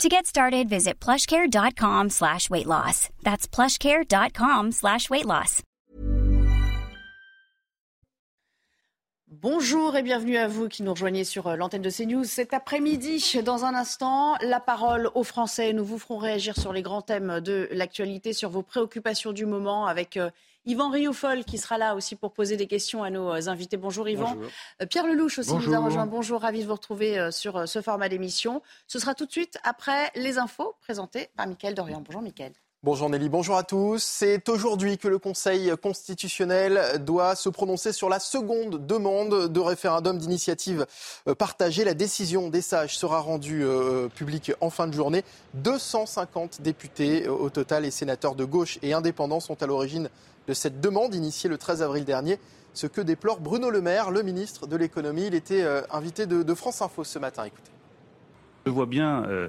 To get started, visit plushcare.com slash weight loss. That's plushcare.com slash weight loss. Bonjour et bienvenue à vous qui nous rejoignez sur euh, l'antenne de CNews cet après-midi. Dans un instant, la parole aux Français. Nous vous ferons réagir sur les grands thèmes de l'actualité, sur vos préoccupations du moment avec... Euh, Yvan Rioufol qui sera là aussi pour poser des questions à nos euh, invités. Bonjour Yvan. Euh, Pierre Lelouch aussi nous a rejoint. Bonjour, ravi de vous retrouver euh, sur ce format d'émission. Ce sera tout de suite après les infos présentées par Mickaël Dorian. Bonjour Mickaël. Bonjour Nelly, bonjour à tous. C'est aujourd'hui que le Conseil constitutionnel doit se prononcer sur la seconde demande de référendum d'initiative partagée. La décision des sages sera rendue publique en fin de journée. 250 députés au total et sénateurs de gauche et indépendants sont à l'origine de cette demande initiée le 13 avril dernier. Ce que déplore Bruno Le Maire, le ministre de l'économie. Il était euh, invité de, France Info ce matin. Écoutez. Je vois bien, euh,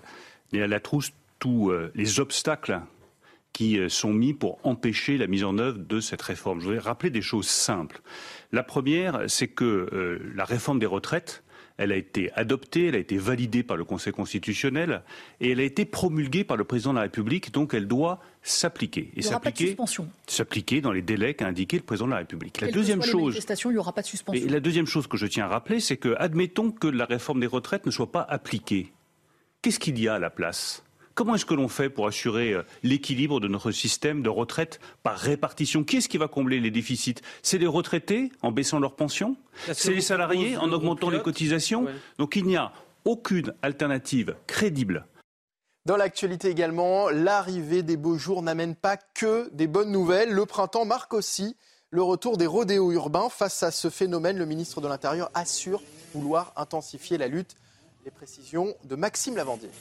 à la trousse, tous euh, les obstacles qui sont mis pour empêcher la mise en œuvre de cette réforme. Je voudrais rappeler des choses simples. La première, c'est que la réforme des retraites elle a été adoptée, elle a été validée par le Conseil constitutionnel et elle a été promulguée par le président de la République, donc elle doit s'appliquer. Et s'appliquer, s'appliquer dans les délais qu'a indiqué le président de la République. La deuxième chose, il n'y aura pas de suspension. Et la deuxième chose que je tiens à rappeler, c'est que admettons que la réforme des retraites ne soit pas appliquée. Qu'est-ce qu'il y a à la place? Comment est-ce que l'on fait pour assurer euh, l'équilibre de notre système de retraite par répartition? Qui est-ce qui va combler les déficits? C'est les retraités en baissant leurs pensions? C'est les salariés en augmentant les cotisations? Donc il n'y a aucune alternative crédible dans l'actualité également, l'arrivée des beaux jours n'amène pas que des bonnes nouvelles. Le printemps marque aussi le retour des rodéos urbains. Face à ce phénomène, le ministre de l'Intérieur assure vouloir intensifier la lutte. Les précisions de Maxime Lavandier.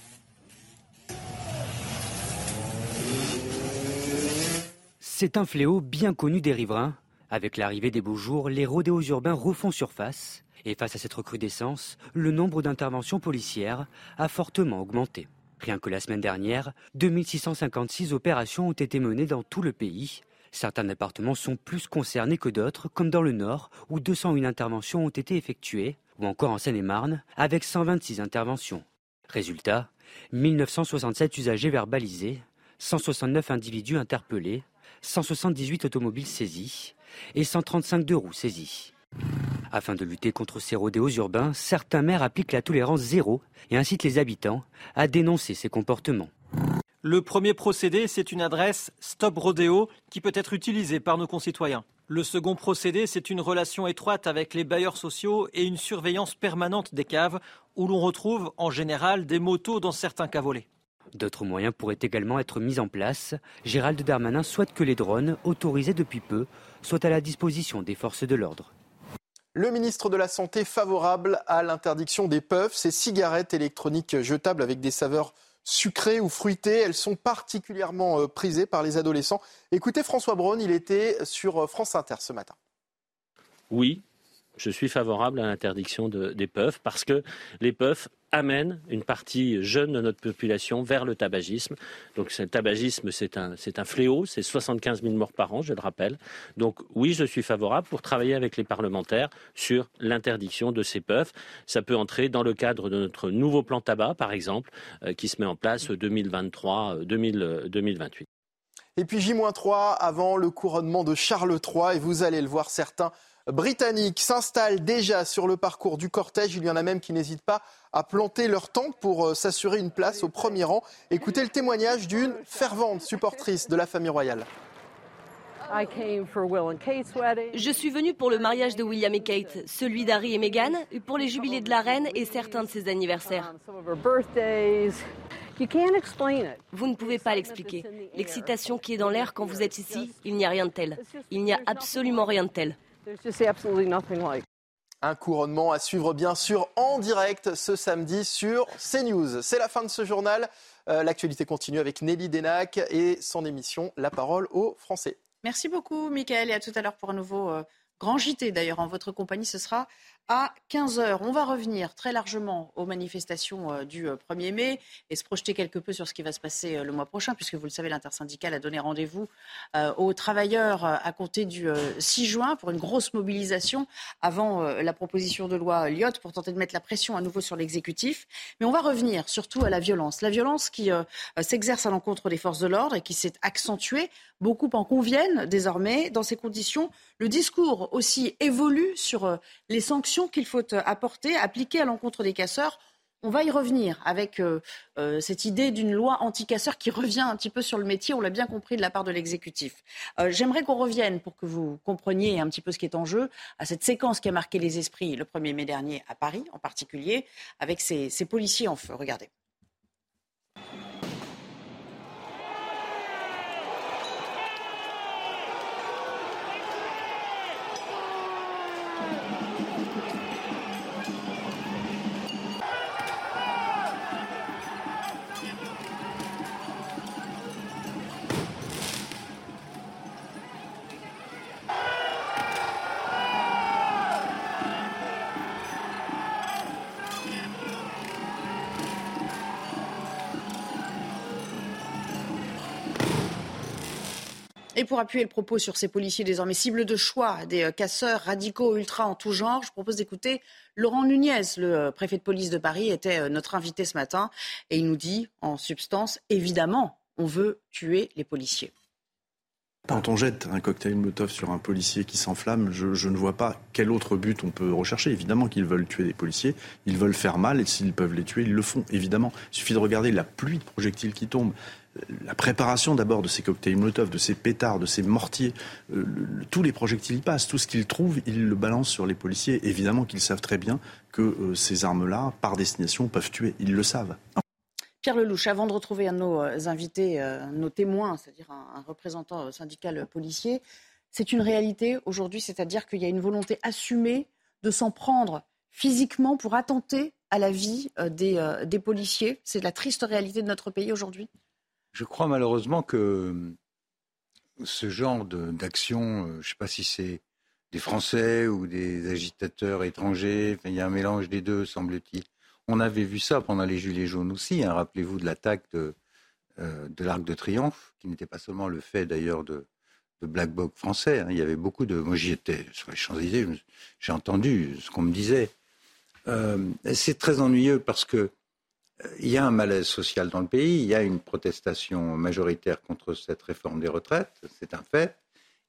C'est un fléau bien connu des riverains. Avec l'arrivée des beaux jours, les rodéos urbains refont surface. Et face à cette recrudescence, le nombre d'interventions policières a fortement augmenté. Rien que la semaine dernière, 2656 opérations ont été menées dans tout le pays. Certains départements sont plus concernés que d'autres, comme dans le Nord, où 201 interventions ont été effectuées, ou encore en Seine-et-Marne, avec 126 interventions. Résultat, 1967 usagers verbalisés, 169 individus interpellés, 178 automobiles saisies et 135 de roues saisies. Afin de lutter contre ces rodéos urbains, certains maires appliquent la tolérance zéro et incitent les habitants à dénoncer ces comportements. Le premier procédé, c'est une adresse Stop Rodéo qui peut être utilisée par nos concitoyens. Le second procédé, c'est une relation étroite avec les bailleurs sociaux et une surveillance permanente des caves où l'on retrouve en général des motos dans certains cas volés. D'autres moyens pourraient également être mis en place. Gérald Darmanin souhaite que les drones, autorisés depuis peu, soient à la disposition des forces de l'ordre. Le ministre de la Santé favorable à l'interdiction des puffs, ces cigarettes électroniques jetables avec des saveurs sucrées ou fruitées. Elles sont particulièrement euh, prisées par les adolescents. Écoutez François Braun, il était sur euh, France Inter ce matin. Oui, je suis favorable à l'interdiction des puffs parce que les puffs amènent une partie jeune de notre population vers le tabagisme. Donc le tabagisme, c'est un, c'est un fléau, c'est 75 000 morts par an, je le rappelle. Donc oui, je suis favorable pour travailler avec les parlementaires sur l'interdiction de ces puffs. Ça peut entrer dans le cadre de notre nouveau plan tabac, par exemple, euh, qui se met en place 2023-2028. Euh, Et puis J-3 avant le couronnement de Charles III, et vous allez le voir, certains britanniques s'installent déjà sur le parcours du cortège. Il y en a même qui n'hésitent pas à planter leur tente pour euh, s'assurer une place au premier rang. Écoutez le témoignage d'une fervente supportrice de la famille royale. Je suis venue pour le mariage de William et Kate, celui d'Harry et Meghan, pour les jubilés de la reine et certains de ses anniversaires. Vous ne pouvez pas l'expliquer. L'excitation qui est dans l'air quand vous êtes ici, il n'y a rien de tel. Il n'y a absolument rien de tel. Un couronnement à suivre bien sûr en direct ce samedi sur CNews. C'est la fin de ce journal. Euh, l'actualité continue avec Nelly Denac et son émission La parole aux Français. Merci beaucoup, Michael, et à tout à l'heure pour un nouveau euh, grand JT. D'ailleurs, en votre compagnie, ce sera à 15h. On va revenir très largement aux manifestations euh, du 1er euh, mai et se projeter quelque peu sur ce qui va se passer euh, le mois prochain, puisque vous le savez, l'intersyndicale a donné rendez-vous aux travailleurs à compter du 6 juin pour une grosse mobilisation avant la proposition de loi Lyotte pour tenter de mettre la pression à nouveau sur l'exécutif. Mais on va revenir surtout à la violence. La violence qui s'exerce à l'encontre des forces de l'ordre et qui s'est accentuée. Beaucoup en conviennent désormais. Dans ces conditions, le discours aussi évolue sur les sanctions qu'il faut euh, apporter, appliquer à l'encontre des casseurs. On va y revenir avec euh, euh, cette idée d'une loi anti-casseurs qui revient un petit peu sur le métier, on l'a bien compris de la part de l'exécutif. J'aimerais qu'on revienne, pour que vous compreniez un petit peu ce qui est en jeu, à cette séquence qui a marqué les esprits le 1er mai dernier à Paris en particulier, avec ces policiers en feu. Regardez. Pour appuyer le propos sur ces policiers désormais cibles de choix des euh, casseurs radicaux ultra en tout genre, je propose d'écouter Laurent Nunez, le euh, préfet de police de Paris, était euh, notre invité ce matin et il nous dit en substance, évidemment, on veut tuer les policiers. Quand on jette un cocktail Molotov sur un policier qui s'enflamme, je, je, ne vois pas quel autre but on peut rechercher. Évidemment qu'ils veulent tuer des policiers, ils veulent faire mal et s'ils peuvent les tuer, ils le font, évidemment. Il suffit de regarder la pluie de projectiles qui tombent, la préparation d'abord de ces cocktails Molotov, de ces pétards, de ces mortiers, euh, tous les projectiles y passent, tout ce qu'ils trouvent, ils le balancent sur les policiers. Évidemment qu'ils savent très bien que euh, ces armes-là, par destination, peuvent tuer. Ils le savent. Pierre Lelouch, avant de retrouver un de nos euh, invités, nos témoins, c'est-à-dire un, représentant syndical policier, c'est une réalité aujourd'hui, c'est-à-dire qu'il y a une volonté assumée de s'en prendre physiquement pour attenter à la vie des policiers. C'est la triste réalité de notre pays aujourd'hui je crois malheureusement que ce genre d'action, euh, je ne sais pas si c'est des Français ou des agitateurs étrangers, il y a un mélange des deux, semble-t-il. On avait vu ça pendant les Gilets jaunes aussi. Hein. Rappelez-vous de l'attaque de, euh, de l'Arc de Triomphe, qui n'était pas seulement le fait d'ailleurs de, de Black Bloc français. Hein. Il y avait beaucoup de. Moi, j'y étais sur les Champs-Élysées, j'ai entendu ce qu'on me disait. Euh, c'est très ennuyeux parce que il y a un malaise social dans le pays, il y a une protestation majoritaire contre cette réforme des retraites, c'est un fait.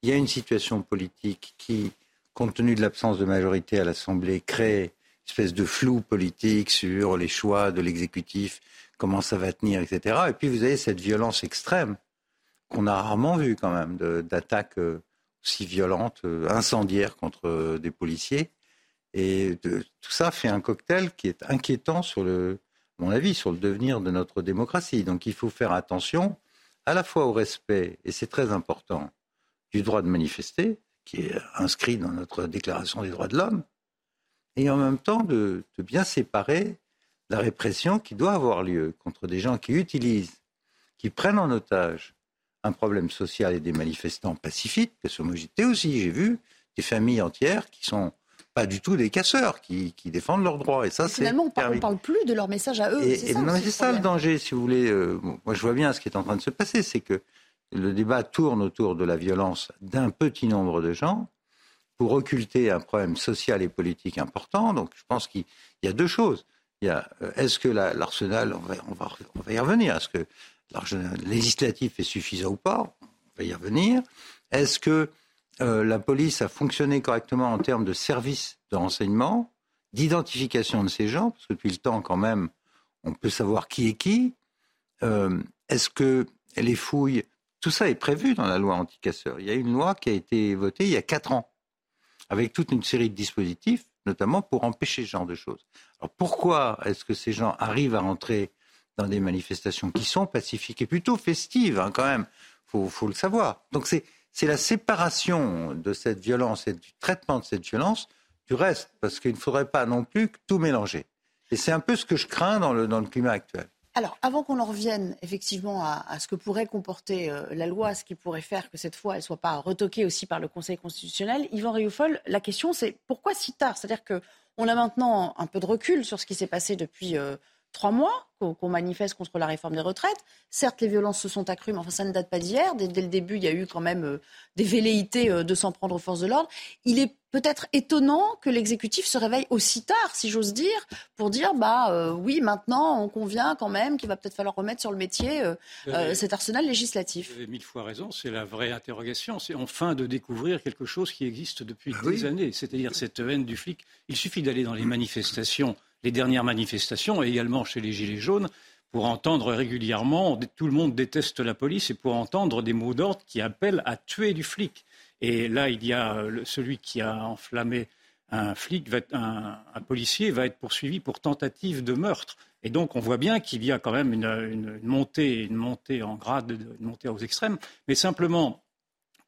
Il y a une situation politique qui, compte tenu de l'absence de majorité à l'Assemblée, crée une espèce de flou politique sur les choix de l'exécutif, comment ça va tenir, etc. Et puis vous avez cette violence extrême qu'on a rarement vue quand même, d'attaques euh, aussi violentes, euh, incendiaires contre euh, des policiers. Et tout ça fait un cocktail qui est inquiétant sur le, mon avis, sur le devenir de notre démocratie. Donc il faut faire attention à la fois au respect, et c'est très important, du droit de manifester, qui est inscrit dans notre déclaration des droits de l'homme, et en même temps de, bien séparer la répression qui doit avoir lieu contre des gens qui utilisent, qui prennent en otage un problème social et des manifestants pacifiques, parce que moi j'étais aussi, j'ai vu des familles entières qui sont pas du tout des casseurs qui, défendent leurs droits. Et ça, c'est finalement, on ne parle, plus de leur message à eux. c'est ça, le danger, si vous voulez. Euh, moi, je vois bien ce qui est en train de se passer, c'est que le débat tourne autour de la violence d'un petit nombre de gens pour occulter un problème social et politique important. Donc, je pense qu'il y a deux choses. Il y a, euh, est-ce que l'arsenal, on va, on, va, on va y revenir, est-ce que l'arsenal législatif est suffisant ou pas? On va y revenir. Est-ce que euh, la police a fonctionné correctement en termes de services de renseignement, d'identification de ces gens, parce que depuis le temps, quand même, on peut savoir qui est qui. Euh, est-ce que les fouilles, tout ça est prévu dans la loi anti-casseurs. Il y a une loi qui a été votée il y a quatre ans, avec toute une série de dispositifs, notamment pour empêcher ce genre de choses. Alors pourquoi est-ce que ces gens arrivent à rentrer dans des manifestations qui sont pacifiques et plutôt festives, hein, quand même? Faut, faut le savoir. Donc c'est c'est la séparation de cette violence et du traitement de cette violence du reste, parce qu'il ne faudrait pas non plus tout mélanger. Et c'est un peu ce que je crains dans le, dans le climat actuel. Alors, avant qu'on en revienne effectivement à, ce que pourrait comporter euh, la loi, ce qui pourrait faire que cette fois elle ne soit pas retoquée aussi par le Conseil constitutionnel, Yvan Rioufol, la question c'est pourquoi si tard? C'est-à-dire qu'on a maintenant un peu de recul sur ce qui s'est passé depuis euh, trois mois qu'on manifeste contre la réforme des retraites. Certes, les violences se sont accrues, mais enfin, ça ne date pas d'hier. Dès, le début, il y a eu quand même euh, des velléités euh, de s'en prendre aux forces de l'ordre. Il est peut-être étonnant que l'exécutif se réveille aussi tard, si j'ose dire, pour dire bah euh, oui, maintenant, on convient quand même qu'il va peut-être falloir remettre sur le métier cet arsenal législatif. Vous avez mille fois raison, c'est la vraie interrogation. C'est enfin de découvrir quelque chose qui existe depuis ah des années, c'est-à-dire cette haine du flic. Il suffit d'aller dans les manifestations les dernières manifestations également chez les Gilets jaunes pour entendre régulièrement tout le monde déteste la police et pour entendre des mots d'ordre qui appellent à tuer du flic. Et là, il y a celui qui a enflammé un flic, un, policier va être poursuivi pour tentative de meurtre. Et donc, on voit bien qu'il y a quand même une, montée, une montée en grade, une montée aux extrêmes. Mais simplement,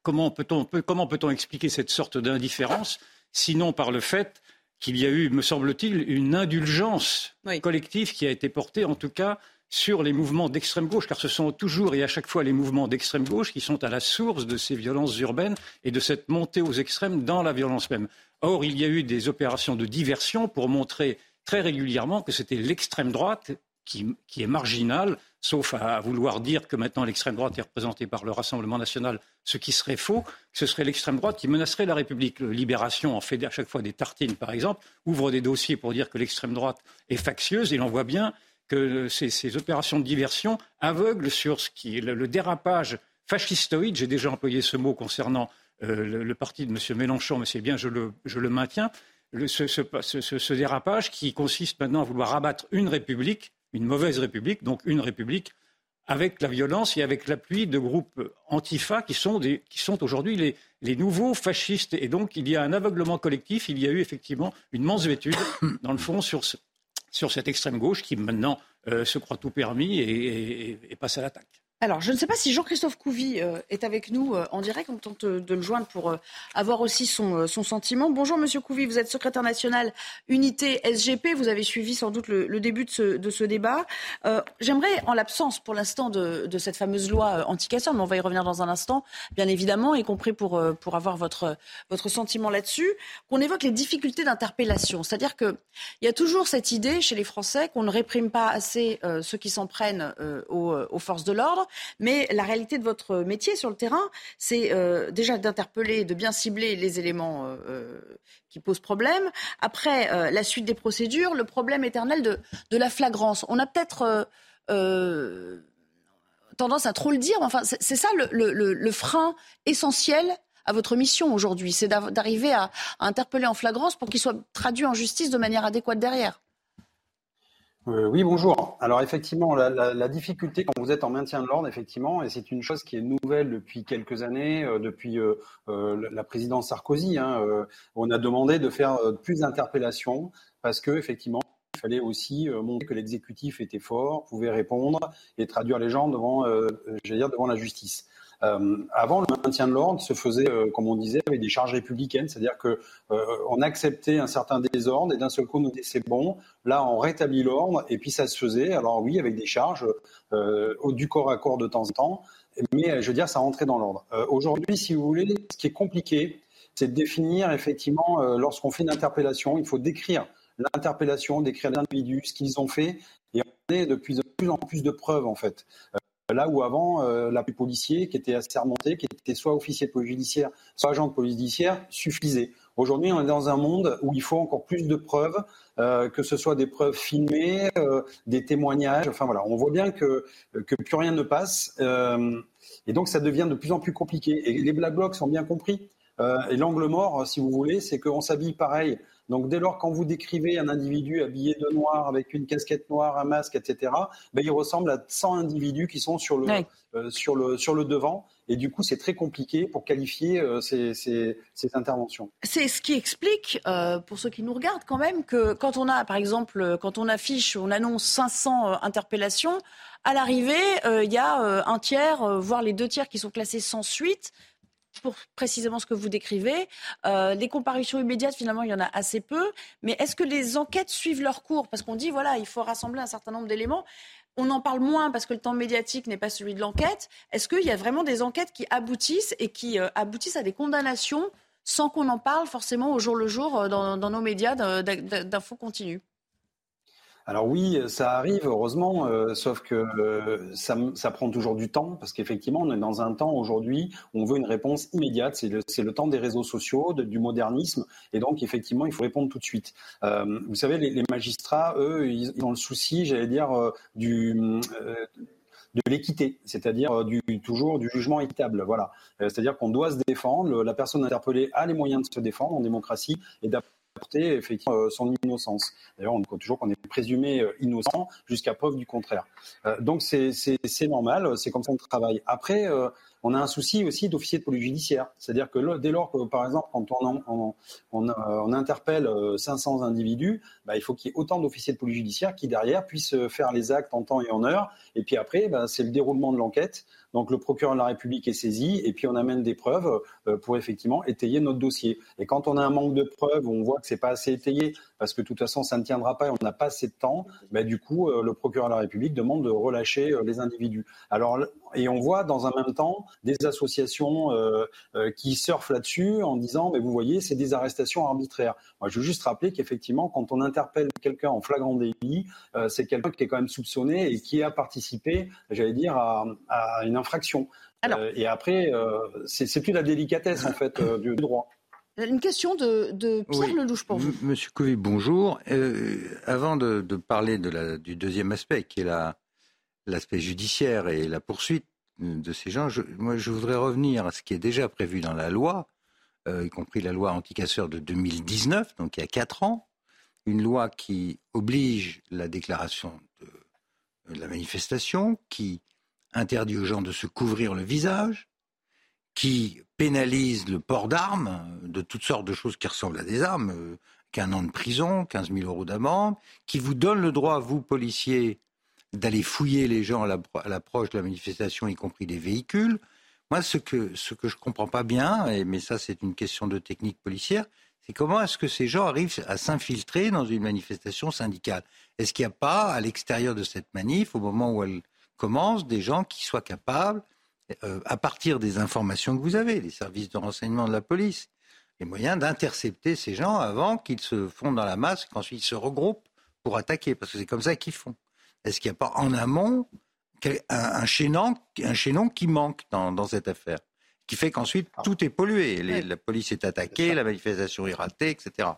comment peut-on peut expliquer cette sorte d'indifférence, sinon par le fait qu'il y a eu, me semble-t-il, une indulgence collective qui a été portée, en tout cas, sur les mouvements d'extrême gauche, car ce sont toujours et à chaque fois les mouvements d'extrême gauche qui sont à la source de ces violences urbaines et de cette montée aux extrêmes dans la violence même. Or, il y a eu des opérations de diversion pour montrer très régulièrement que c'était l'extrême droite qui, est marginale, sauf à, vouloir dire que maintenant l'extrême droite est représentée par le Rassemblement national, ce qui serait faux, ce serait l'extrême droite qui menacerait la République. Libération en fait à chaque fois des tartines, par exemple, ouvre des dossiers pour dire que l'extrême droite est factieuse, et l'on voit bien que ces, opérations de diversion aveuglent sur ce qui est le, dérapage fascistoïde, j'ai déjà employé ce mot concernant euh, le, parti de M. Mélenchon, mais c'est bien, je le, maintiens, ce, ce, dérapage qui consiste maintenant à vouloir abattre une république une mauvaise république, donc une république avec la violence et avec l'appui de groupes antifa qui sont, qui sont aujourd'hui les, les, nouveaux fascistes. Et donc il y a un aveuglement collectif, il y a eu effectivement une mansuétude, dans le fond, sur, sur cette extrême gauche qui maintenant euh, se croit tout permis et passe à l'attaque. Alors, je ne sais pas si Jean-Christophe Couvi euh, est avec nous euh, en direct. On tente de le joindre pour euh, avoir aussi son, sentiment. Bonjour, Monsieur Couvi. Vous êtes secrétaire national Unité SGP. Vous avez suivi sans doute le, début de ce, débat. J'aimerais, en l'absence pour l'instant de, cette fameuse loi anti-casseur, mais on va y revenir dans un instant, bien évidemment, y compris pour, pour avoir votre, votre sentiment là-dessus, qu'on évoque les difficultés d'interpellation. C'est-à-dire qu'il y a toujours cette idée chez les Français qu'on ne réprime pas assez ceux qui s'en prennent aux forces de l'ordre mais la réalité de votre métier sur le terrain, c'est euh, déjà d'interpeller, de bien cibler les éléments euh, euh, qui posent problème. Après, la suite des procédures, le problème éternel de, la flagrance. On a peut-être tendance à trop le dire, mais enfin, c'est ça le, frein essentiel à votre mission aujourd'hui, c'est d'arriver à, interpeller en flagrance pour qu'il soit traduit en justice de manière adéquate derrière. Euh, oui, bonjour. Alors effectivement, la, difficulté quand vous êtes en maintien de l'ordre, effectivement, et c'est une chose qui est nouvelle depuis quelques années, euh, depuis euh, la présidence Sarkozy, hein, on a demandé de faire plus d'interpellations parce que effectivement, il fallait aussi montrer que l'exécutif était fort, pouvait répondre et traduire les gens devant, devant la justice. Euh, avant, le maintien de l'ordre se faisait, euh, comme on disait, avec des charges républicaines, c'est-à-dire que euh, on acceptait un certain désordre et d'un seul coup, nous disait c'est bon. Là, on rétablit l'ordre et puis ça se faisait. Alors oui, avec des charges du corps à corps de temps en temps, mais je veux dire, ça rentrait dans l'ordre. Aujourd'hui, si vous voulez, ce qui est compliqué, c'est de définir effectivement, lorsqu'on fait une interpellation, il faut décrire l'interpellation, décrire l'individu, ce qu'ils ont fait, et on est de plus en plus de preuves en fait. Là où avant, euh, la policier qui était assermenté, qui était soit officier de police judiciaire, soit agent de police judiciaire, suffisait. Aujourd'hui, on est dans un monde où il faut encore plus de preuves, euh, que ce soit des preuves filmées, euh, des témoignages. Enfin voilà, on voit bien que, que plus rien ne passe. et donc, ça devient de plus en plus compliqué. Et les black blocs sont bien compris. et l'angle mort, si vous voulez, c'est qu'on s'habille pareil donc dès lors, quand vous décrivez un individu habillé de noir avec une casquette noire, un masque, etc., ben, il ressemble à 100 individus qui sont sur le, euh, sur le, sur le devant. Et du coup, c'est très compliqué pour qualifier euh, ces, ces, interventions. C'est ce qui explique, euh, pour ceux qui nous regardent quand même, que quand on a, par exemple, quand on affiche, on annonce 500 interpellations, à l'arrivée, il y a un tiers, voire les deux tiers qui sont classés sans suite pour précisément ce que vous décrivez. Euh, les comparutions immédiates, finalement, il y en a assez peu. Mais est-ce que les enquêtes suivent leur cours? Parce qu'on dit, voilà, il faut rassembler un certain nombre d'éléments. on en parle moins parce que le temps médiatique n'est pas celui de l'enquête. Est-ce qu'il y a vraiment des enquêtes qui aboutissent et qui euh, aboutissent à des condamnations sans qu'on en parle forcément au jour le jour euh, dans, nos médias d'infos continues? Alors oui, ça arrive, heureusement, euh, sauf que euh, ça, prend toujours du temps, parce qu'effectivement, on est dans un temps aujourd'hui où on veut une réponse immédiate. C'est le, temps des réseaux sociaux, du modernisme, et donc effectivement, il faut répondre tout de suite. Euh, vous savez, les, magistrats, eux, ils, ont le souci, j'allais dire, de l'équité, c'est-à-dire du, toujours du jugement équitable. Voilà, c'est-à-dire qu'on doit se défendre. La personne interpellée a les moyens de se défendre en démocratie et effectivement euh, son innocence. D'ailleurs, on dit toujours qu'on est présumé euh, innocent jusqu'à preuve du contraire. Euh, donc c'est normal, c'est comme ça qu'on travaille. Après, on a un souci aussi d'officier de police judiciaire. C'est-à-dire que dès lors que, par exemple, quand on, on, interpelle 500 individus, bah, il faut qu'il y ait autant d'officiers de police judiciaire qui, derrière, puissent faire les actes en temps et en heure. Et puis après, bah, c'est le déroulement de l'enquête. Donc le procureur de la République est saisi et puis on amène des preuves pour effectivement étayer notre dossier. Et quand on a un manque de preuves, on voit que c'est pas assez étayé, parce que de toute façon ça ne tiendra pas et on n'a pas assez de temps, bah, du coup euh, le procureur de la République demande de relâcher euh, les individus. Alors et on voit dans un même temps des associations euh, qui surfent là-dessus en disant mais vous voyez c'est des arrestations arbitraires. Moi je veux juste rappeler qu'effectivement quand on interpelle quelqu'un en flagrant délit, c'est quelqu'un qui est quand même soupçonné et qui a participé, j'allais dire à, une infraction. Alors, et après, c'est plus la délicatesse en fait du droit. Une question de, Pierre Lelouch pour vous. Monsieur Couvi, bonjour. Euh, avant de, parler de la, du deuxième aspect, qui est l'aspect judiciaire et la poursuite de ces gens, je, moi je voudrais revenir à ce qui est déjà prévu dans la loi, euh, y compris la loi anticasseur de 2019, donc il y a quatre ans, une loi qui oblige la déclaration de la manifestation, qui interdit aux gens de se couvrir le visage, qui pénalise le port d'armes, de toutes sortes de choses qui ressemblent à des armes, euh, qu'un an de prison, 15 000 euros d'amende, qui vous donne le droit, vous, policiers, d'aller fouiller les gens à l'approche de la manifestation, y compris des véhicules. Moi, ce que, ce que je ne comprends pas bien, mais ça c'est une question de technique policière, c'est comment est-ce que ces gens arrivent à s'infiltrer dans une manifestation syndicale? Est-ce qu'il n'y a pas, à l'extérieur de cette manif, au moment où elle commence, des gens qui soient capables euh, à partir des informations que vous avez, les services de renseignement de la police, les moyens d'intercepter ces gens avant qu'ils se fondent dans la masse, qu'ensuite ils se regroupent pour attaquer, parce que c'est comme ça qu'ils font. Est-ce qu'il n'y a pas en amont un, chaînon, un chaînon qui manque dans, cette affaire, qui fait qu'ensuite tout est pollué, la police est attaquée, la manifestation est ratée, etc.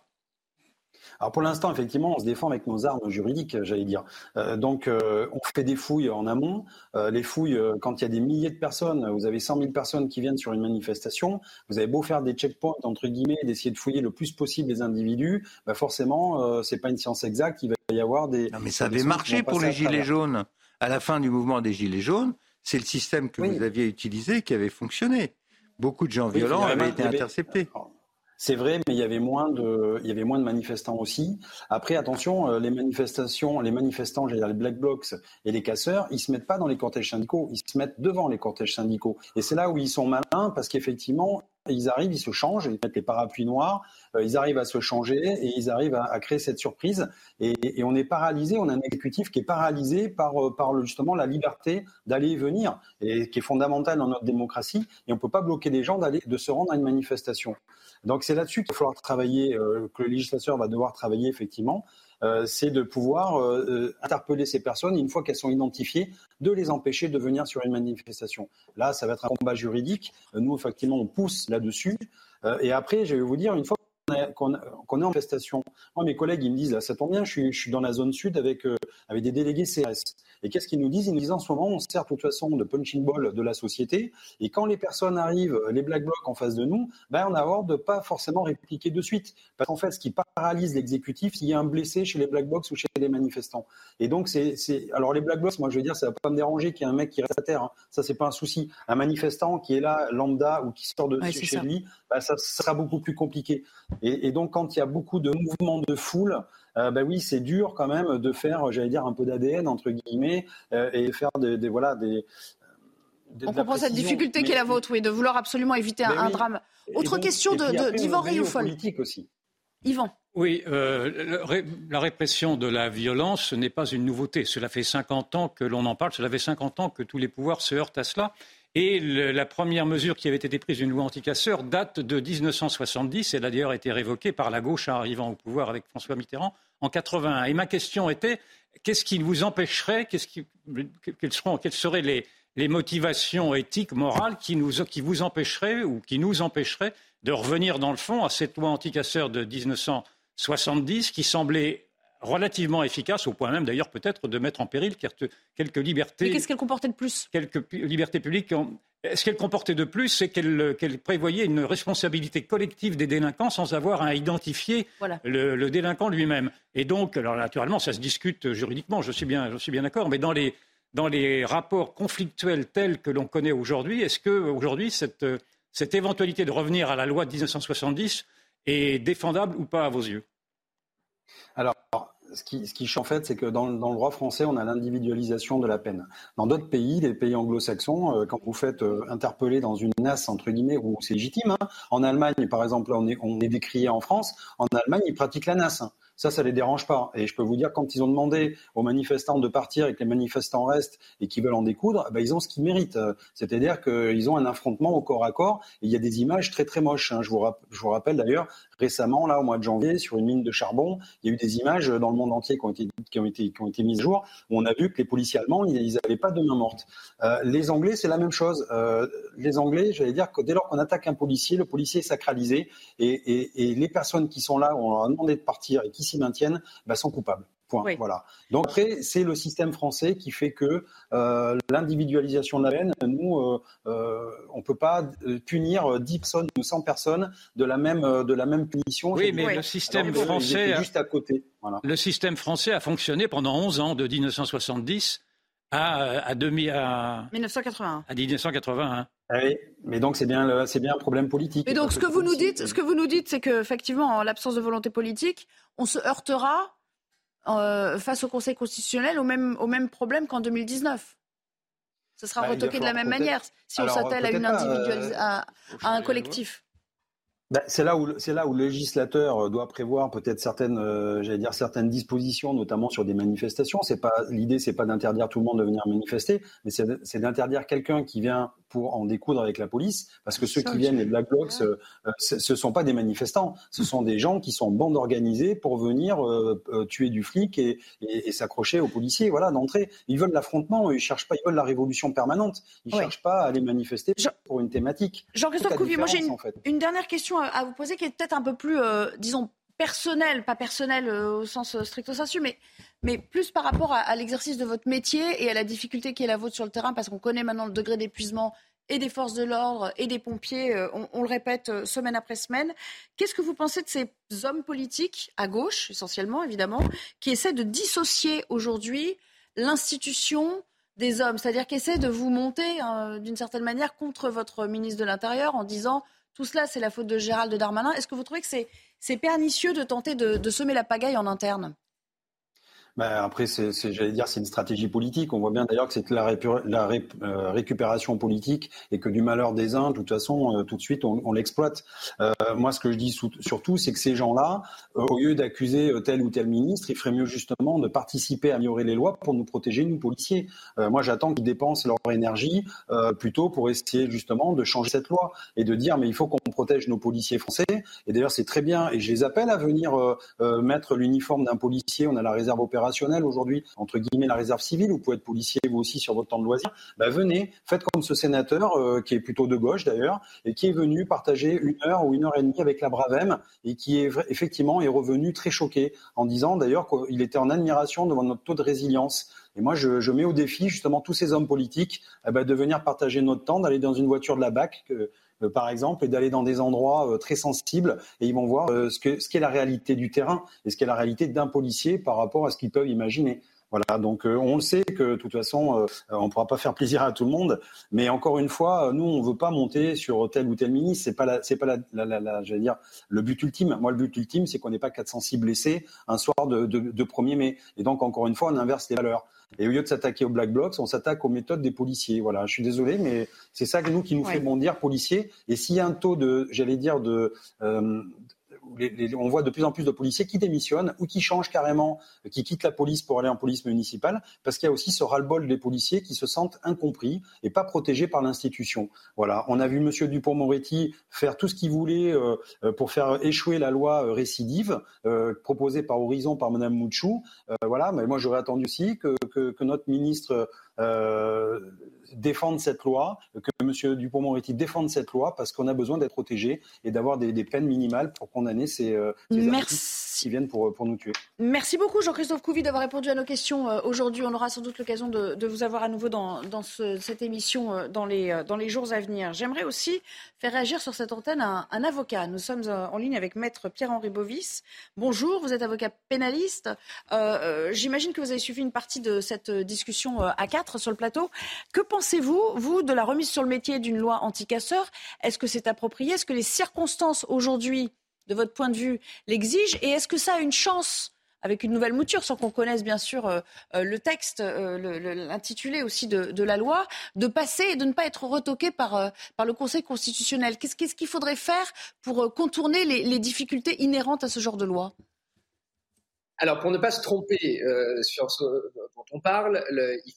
Alors pour l'instant, effectivement, on se défend avec nos armes juridiques, j'allais dire. Euh, donc euh, on fait des fouilles en amont. Euh, les fouilles, quand il y a des milliers de personnes, vous avez 100 000 personnes qui viennent sur une manifestation, vous avez beau faire des checkpoints, entre guillemets, d'essayer de fouiller le plus possible les individus, bah forcément, c'est pas une science exacte, il va y avoir des... Non, mais ça avait marché pour les Gilets jaunes. À la fin du mouvement des Gilets jaunes, c'est le système que vous aviez utilisé qui avait fonctionné. Beaucoup de gens violents avaient été interceptés. C'est vrai, mais il y avait moins de, manifestants aussi. Après, attention, euh, les manifestations, les manifestants, j'allais dire les black blocs et les casseurs, ils se mettent pas dans les cortèges syndicaux, ils se mettent devant les cortèges syndicaux. Et c'est là où ils sont malins parce qu'effectivement, ils arrivent, ils se changent, ils mettent les parapluies noirs, euh, ils arrivent à se changer et ils arrivent à, créer cette surprise. Et, on est paralysé, on a un exécutif qui est paralysé par, euh, justement la liberté d'aller et venir, et qui est fondamentale dans notre démocratie. Et on ne peut pas bloquer les gens d'aller, de se rendre à une manifestation. Donc c'est là-dessus qu'il va falloir travailler, euh, que le législateur va devoir travailler effectivement. Euh, c'est de pouvoir euh, interpeller ces personnes une fois qu'elles sont identifiées, de les empêcher de venir sur une manifestation. Là, ça va être un combat juridique. Nous, effectivement, on pousse là-dessus. et après, je vais vous dire, une fois qu'on est en manifestation, moi, mes collègues, ils me disent, là, ça tombe bien, je suis, je suis dans la zone sud avec, avec des délégués CRS. Et qu'est-ce qu'ils nous disent? Ils nous disent en ce moment, on sert de toute façon de punching ball de la société. Et quand les personnes arrivent, les black blocs en face de nous, ben, on a hâte de pas forcément répliquer de suite. Parce qu'en fait, ce qui paralyse l'exécutif, s'il y a un blessé chez les black blocs ou chez les manifestants. Et donc, c'est, alors les black blocs, moi, je veux dire, ça va pas me déranger qu'il y ait un mec qui reste à terre. Hein. Ça, c'est pas un souci. Un manifestant qui est là, lambda, ou qui sort de chez lui, ben, ça sera beaucoup plus compliqué. Et, et donc, quand il y a beaucoup de mouvements de foule, euh, bah oui, c'est dur quand même de faire, j'allais dire, un peu d'ADN entre guillemets euh, et faire des, voilà des. On comprend cette difficulté qui est la vôtre, oui, de vouloir absolument éviter un, drame. Autre question de d'Yvan Rioufol. politique aussi. Yvan. Oui, euh, la répression de la violence, ce n'est pas une nouveauté. Cela fait 50 ans que l'on en parle, cela fait 50 ans que tous les pouvoirs se heurtent à cela. Et la première mesure qui avait été prise d'une loi anticasseur date de 1970. Elle a d'ailleurs été révoquée par la gauche arrivant au pouvoir avec François Mitterrand en 81. Et ma question était qu'est-ce qui vous empêcherait, qui, quelles, seraient les, motivations éthiques, morales qui, nous, qui vous empêcheraient ou qui nous empêcheraient de revenir dans le fond à cette loi anticasseur de 1970 qui semblait relativement efficace, au point même d'ailleurs peut-être de mettre en péril quelques libertés. Mais qu'est-ce qu'elle comportait de plus? Quelques libertés publiques. Ce qu'elle comportait de plus, c'est qu'elle prévoyait une responsabilité collective des délinquants sans avoir à identifier le, délinquant lui-même. Et donc, alors naturellement, ça se discute juridiquement, je suis bien, je suis bien d'accord, mais dans les, dans les rapports conflictuels tels que l'on connaît aujourd'hui, est-ce que aujourd'hui cette, cette éventualité de revenir à la loi de 1970 est défendable ou pas à vos yeux? Alors, ce qui, ce qui en fait, c'est que dans, le droit français, on a l'individualisation de la peine. Dans d'autres pays, les pays anglo-saxons, euh, quand vous faites euh, interpeller dans une nasse, entre guillemets, où c'est légitime, hein. en Allemagne, par exemple, on est, décrié en France, en Allemagne, ils pratiquent la nasse. Hein. Ça, ça les dérange pas. Et je peux vous dire, quand ils ont demandé aux manifestants de partir et que les manifestants restent et qu'ils veulent en découdre, eh ben, ils ont ce qu'ils méritent. C'est-à-dire qu'ils ont un affrontement au corps à corps. Il y a des images très très moches. Hein. Je vous rappelle d'ailleurs, récemment, là, au mois de janvier, sur une mine de charbon, il y a eu des images dans le monde entier qui ont été, qui ont été, qui ont été mises à jour, où on a vu que les policiers allemands, ils n'avaient pas de main morte. Euh, les Anglais, c'est la même chose. Euh, les Anglais, j'allais dire que dès lors qu'on attaque un policier, le policier est sacralisé et, et, les personnes qui sont là, on leur a demandé de partir et qui s'y maintiennent bah, sont coupables. Point. Voilà. Donc après, c'est le système français qui fait que euh, l'individualisation de la peine, nous, euh, euh, on peut pas euh, punir 10 personnes ou 100 personnes de la même de la même punition. Oui, mais le système français, juste à côté. Voilà. Le système français a fonctionné pendant 11 ans, de 1970 à, à, demi, à 1981. À 1981. Ah oui, mais donc c'est bien, c'est bien un problème politique. Et donc ce que vous nous dites, ce que vous nous dites, c'est qu'effectivement, en l'absence de volonté politique, on se heurtera euh, face au Conseil constitutionnel au même, au même problème qu'en 2019. Ce sera bah, retoqué de la même manière si on s'attelle à, une euh, à, un collectif. Ben, c'est là où c'est là où le législateur euh, doit prévoir peut-être certaines, euh, j'allais dire certaines dispositions, notamment sur des manifestations. C'est pas l'idée, c'est pas d'interdire tout le monde de venir manifester, mais c'est d'interdire quelqu'un qui vient pour en découdre avec la police, parce que ceux qui viennent les Black Blocs, euh, ce sont pas des manifestants, ce sont des gens qui sont en bande organisée pour venir tuer du flic et, et, s'accrocher aux policiers. Voilà, d'entrée, ils veulent l'affrontement, ils cherchent pas, ils veulent la révolution permanente, ils cherchent pas à aller manifester pour une thématique. Jean-Christophe Couvier, moi j'ai une, une dernière question à vous poser qui est peut-être un peu plus, euh, disons, personnel, pas personnel euh, au sens euh, stricto sensu, mais, mais plus par rapport à, l'exercice de votre métier et à la difficulté qui est la vôtre sur le terrain, parce qu'on connaît maintenant le degré d'épuisement et des forces de l'ordre et des pompiers, on, le répète semaine après semaine. Qu'est-ce que vous pensez de ces hommes politiques, à gauche essentiellement évidemment, qui essaient de dissocier aujourd'hui l'institution des hommes, c'est-à-dire qui essaient de vous monter d'une certaine manière contre votre ministre de l'Intérieur en disant tout cela, c'est la faute de Gérald Darmanin. Est-ce que vous trouvez que c'est pernicieux de tenter de semer la pagaille en interne? Bah, après, c'est, j'allais dire, c'est une stratégie politique. On voit bien d'ailleurs que c'est la, euh, récupération politique et que du malheur des uns, de toute façon, euh, tout de suite, on, l'exploite. Euh, moi, ce que je dis surtout, c'est que ces gens-là, au lieu d'accuser tel ou tel ministre, il ferait mieux justement de participer à améliorer les lois pour nous protéger, nous policiers. moi, j'attends qu'ils dépensent leur énergie plutôt pour essayer justement de changer cette loi et de dire, mais il faut qu'on protège nos policiers français. Et d'ailleurs, c'est très bien. Et je les appelle à venir mettre l'uniforme d'un policier. On a la réserve aujourd'hui, entre guillemets, la réserve civile, vous pouvez être policier vous aussi sur votre temps de loisir, bah, venez, faites comme ce sénateur, euh, qui est plutôt de gauche d'ailleurs, et qui est venu partager une heure ou une heure et demie avec la Bravem, et qui est effectivement est revenu très choqué, en disant d'ailleurs qu'il était en admiration devant notre taux de résilience. Et moi, je, mets au défi justement tous ces hommes politiques eh ben, de venir partager notre temps, d'aller dans une voiture de la BAC, par exemple, et d'aller dans des endroits euh, très sensibles, et ils vont voir euh, ce qu'est ce la réalité du terrain et ce qu'est la réalité d'un policier par rapport à ce qu'ils peuvent imaginer. Voilà, donc on le sait que de toute façon, on ne pourra pas faire plaisir à tout le monde, mais encore une fois, nous on veut pas monter sur tel ou tel ministre, c'est pas c'est pas la, la, la, j'allais dire le but ultime. Moi, le but ultime, c'est qu'on n'ait pas 406 blessés un soir de, de, de 1er mai, et donc encore une fois, on inverse les valeurs. Et au lieu de s'attaquer aux black blocs, on s'attaque aux méthodes des policiers. Voilà, je suis désolé, mais c'est ça que nous qui nous fait bondir policiers. Et s'il y a un taux de, j'allais dire, de, euh, on voit de plus en plus de policiers qui démissionnent ou qui changent carrément, qui quittent la police pour aller en police municipale, parce qu'il y a aussi ce ras-le-bol des policiers qui se sentent incompris et pas protégés par l'institution. Voilà, on a vu Monsieur Dupont-Moretti faire tout ce qu'il voulait euh, pour faire échouer la loi récidive proposée par Horizon par Madame Mouchou. voilà, mais moi j'aurais attendu aussi que, que, que notre ministre euh, défendre cette loi, que M. Dupont-Moretti défende cette loi parce qu'on a besoin d'être protégé et d'avoir des, peines minimales pour condamner ces, euh, qui viennent pour, pour nous tuer. Merci beaucoup Jean-Christophe Couvi d'avoir répondu à nos questions euh, aujourd'hui. On aura sans doute l'occasion de, vous avoir à nouveau dans, cette émission euh, dans les, jours à venir. J'aimerais aussi faire réagir sur cette antenne un, un avocat. Nous sommes en ligne avec maître Pierre-Henri Bovis. Bonjour, vous êtes avocat pénaliste. J'imagine que vous avez suivi une partie de cette discussion à quatre sur le plateau. Que pensez-vous, vous, de la remise sur le métier d'une loi anti-casseurs? Est-ce que c'est approprié? Est-ce que les circonstances aujourd'hui, de votre point de vue, l'exigent Et est-ce que ça a une chance avec une nouvelle mouture, sans qu'on connaisse bien sûr euh, euh, le texte, euh, l'intitulé aussi de, la loi, de passer et de ne pas être retoqué par, le Conseil constitutionnel? Qu'est-ce qu'il faudrait faire pour contourner les, difficultés inhérentes à ce genre de loi? Alors, pour ne pas se tromper sur ce dont on parle,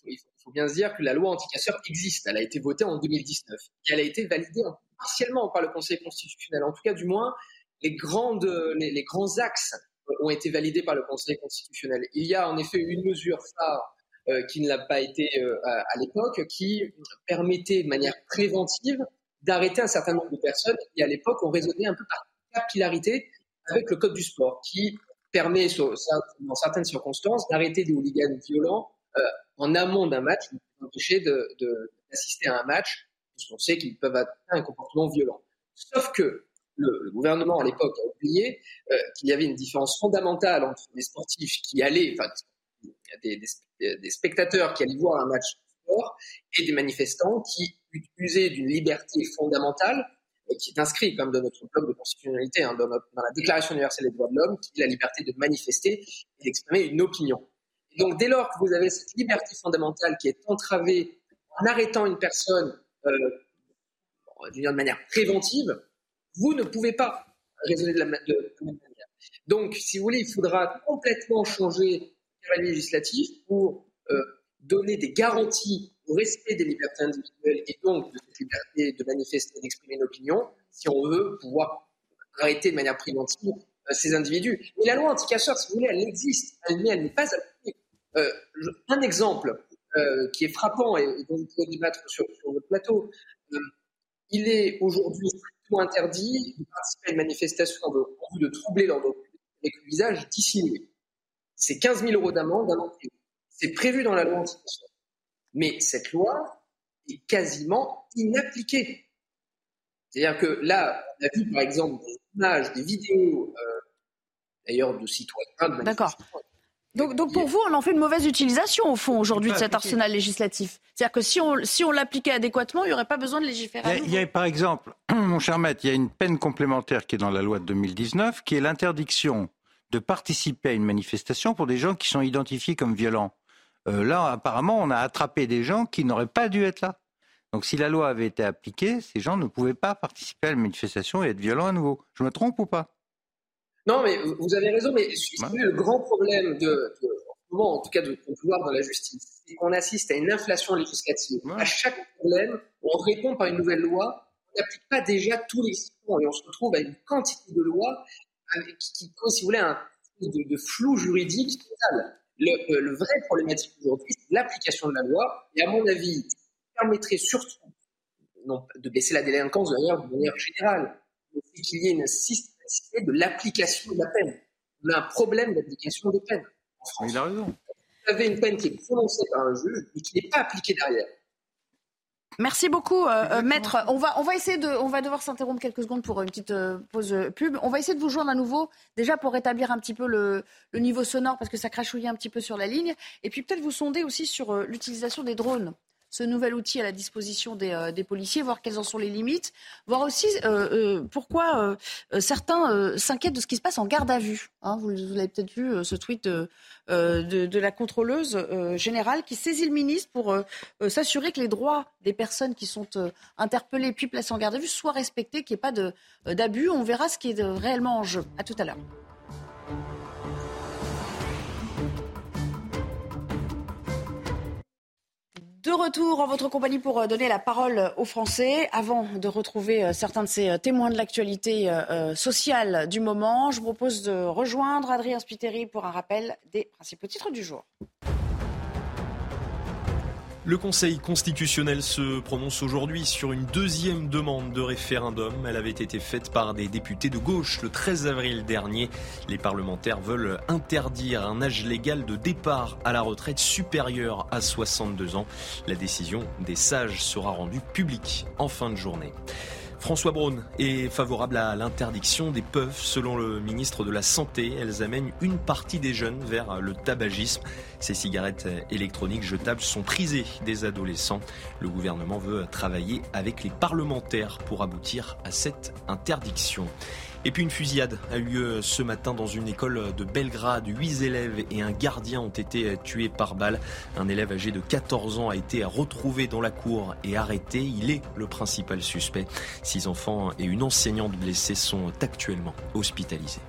il, faut, bien se dire que la loi anti-casseurs existe. Elle a été votée en 2019 et elle a été validée partiellement par le Conseil constitutionnel. En tout cas, du moins, les, grandes, les, grands axes ont été validés par le Conseil constitutionnel. Il y a en effet une mesure phare euh, qui ne l'a pas été euh, à, l'époque, qui permettait de manière préventive d'arrêter un certain nombre de personnes qui, à l'époque, ont raisonné un peu par capillarité avec le Code du sport, qui permet, dans certaines circonstances, d'arrêter des hooligans violents euh, en amont d'un match, nous empêcher d'assister à un match, puisqu'on sait qu'ils peuvent avoir un comportement violent. Sauf que le, gouvernement à l'époque a oublié euh, qu'il y avait une différence fondamentale entre des sportifs qui allaient, enfin, des, spectateurs qui allaient voir un match de sport et des manifestants qui usaient d'une liberté fondamentale et qui est inscrite comme dans notre bloc de constitutionnalité, hein, dans, la Déclaration universelle des droits de l'homme, qui est la liberté de manifester et d'exprimer une opinion. Donc, dès lors que vous avez cette liberté fondamentale qui est entravée en arrêtant une personne euh, de manière préventive, vous ne pouvez pas raisonner de la, même manière. Donc, si vous voulez, il faudra complètement changer le législatif pour euh, donner des garanties au respect des libertés individuelles et donc de cette liberté de manifester et d'exprimer une opinion, si on veut pouvoir arrêter de manière préventive euh, ces individus. Mais la loi anti-casseurs, si vous voulez, elle existe, elle, elle n'est pas appliquée. Euh, un exemple qui est frappant et, dont vous pouvez débattre sur, votre plateau, il est aujourd'hui strictement interdit de participer à une manifestation de, en vue de troubler l'ordre public avec le visage dissimulé. C'est 15 000 euros d'amende, d'amende C'est prévu dans la loi anti Mais cette loi est quasiment inappliquée. C'est-à-dire que là, on a vu par exemple des images, des vidéos, euh, d'ailleurs de citoyens, D'accord. Donc, donc, pour vous, on en fait une mauvaise utilisation au fond aujourd'hui de cet arsenal législatif. C'est-à-dire que si on, si on l'appliquait adéquatement, il n'y aurait pas besoin de légiférer. Il y, a, par exemple, mon cher maître, il y a une peine complémentaire qui est dans la loi de 2019, qui est l'interdiction de participer à une manifestation pour des gens qui sont identifiés comme violents. Euh, là, apparemment, on a attrapé des gens qui n'auraient pas dû être là. Donc si la loi avait été appliquée, ces gens ne pouvaient pas participer à la manifestation et être violents à nouveau. Je me trompe ou pas? Non, mais vous avez raison, mais le grand problème de, en tout cas de, pouvoir dans la justice, c'est qu'on assiste à une inflation législative. À chaque problème, on répond par une nouvelle loi, on n'applique pas déjà tous les points et on se retrouve à une quantité de lois qui, qui si vous voulez, un de, flou juridique total. Le, euh, le vrai problématique aujourd'hui, c'est l'application de la loi, et à mon avis, permettrait surtout non, de baisser la délinquance de manière, de manière générale, mais qu'il y ait une de l'application de la peine. On a un problème d'application des peines en France. il a raison. Vous avez une peine qui est prononcée par un juge et qui n'est pas appliquée derrière. Merci beaucoup, euh, euh, maître. On va, on va essayer de, on va devoir s'interrompre quelques secondes pour une petite euh, pause pub. On va essayer de vous joindre à nouveau, déjà pour rétablir un petit peu le, le niveau sonore parce que ça crachouillait un petit peu sur la ligne, et puis peut-être vous sonder aussi sur l'utilisation des drones ce nouvel outil à la disposition des, policiers, voir quelles en sont les limites, voir aussi pourquoi certains s'inquiètent de ce qui se passe en garde à vue. Hein. vous, avez peut-être vu ce tweet de, de, la contrôleuse générale qui saisit le ministre pour s'assurer que les droits des personnes qui sont interpellées puis placées en garde à vue soient respectés, qu'il n'y ait pas d'abus. On verra ce qui est réellement en jeu. À tout à l'heure. De retour en votre compagnie pour euh, donner la parole aux Français. Avant de retrouver euh, certains de ces euh, témoins de l'actualité sociale du moment, je vous propose de rejoindre Adrien Spiteri pour un rappel des principaux titres du jour. Le Conseil constitutionnel se prononce aujourd'hui sur une deuxième demande de référendum. Elle avait été faite par des députés de gauche le 13 avril dernier. Les parlementaires veulent interdire un âge légal de départ à la retraite supérieur à 62 ans. La décision des sages sera rendue publique en fin de journée. François Braun est favorable à l'interdiction des puffs. Selon le ministre de la Santé, elles amènent une partie des jeunes vers le tabagisme. Ces cigarettes électroniques jetables sont prisées des adolescents. Le gouvernement veut travailler avec les parlementaires pour aboutir à cette interdiction. Et puis une fusillade a eu lieu ce matin dans une école de Belgrade. Huit élèves et un gardien ont été tués par balle. Un élève âgé de 14 ans a été retrouvé dans la cour et arrêté. Il est le principal suspect. Six enfants et une enseignante blessée sont actuellement hospitalisés.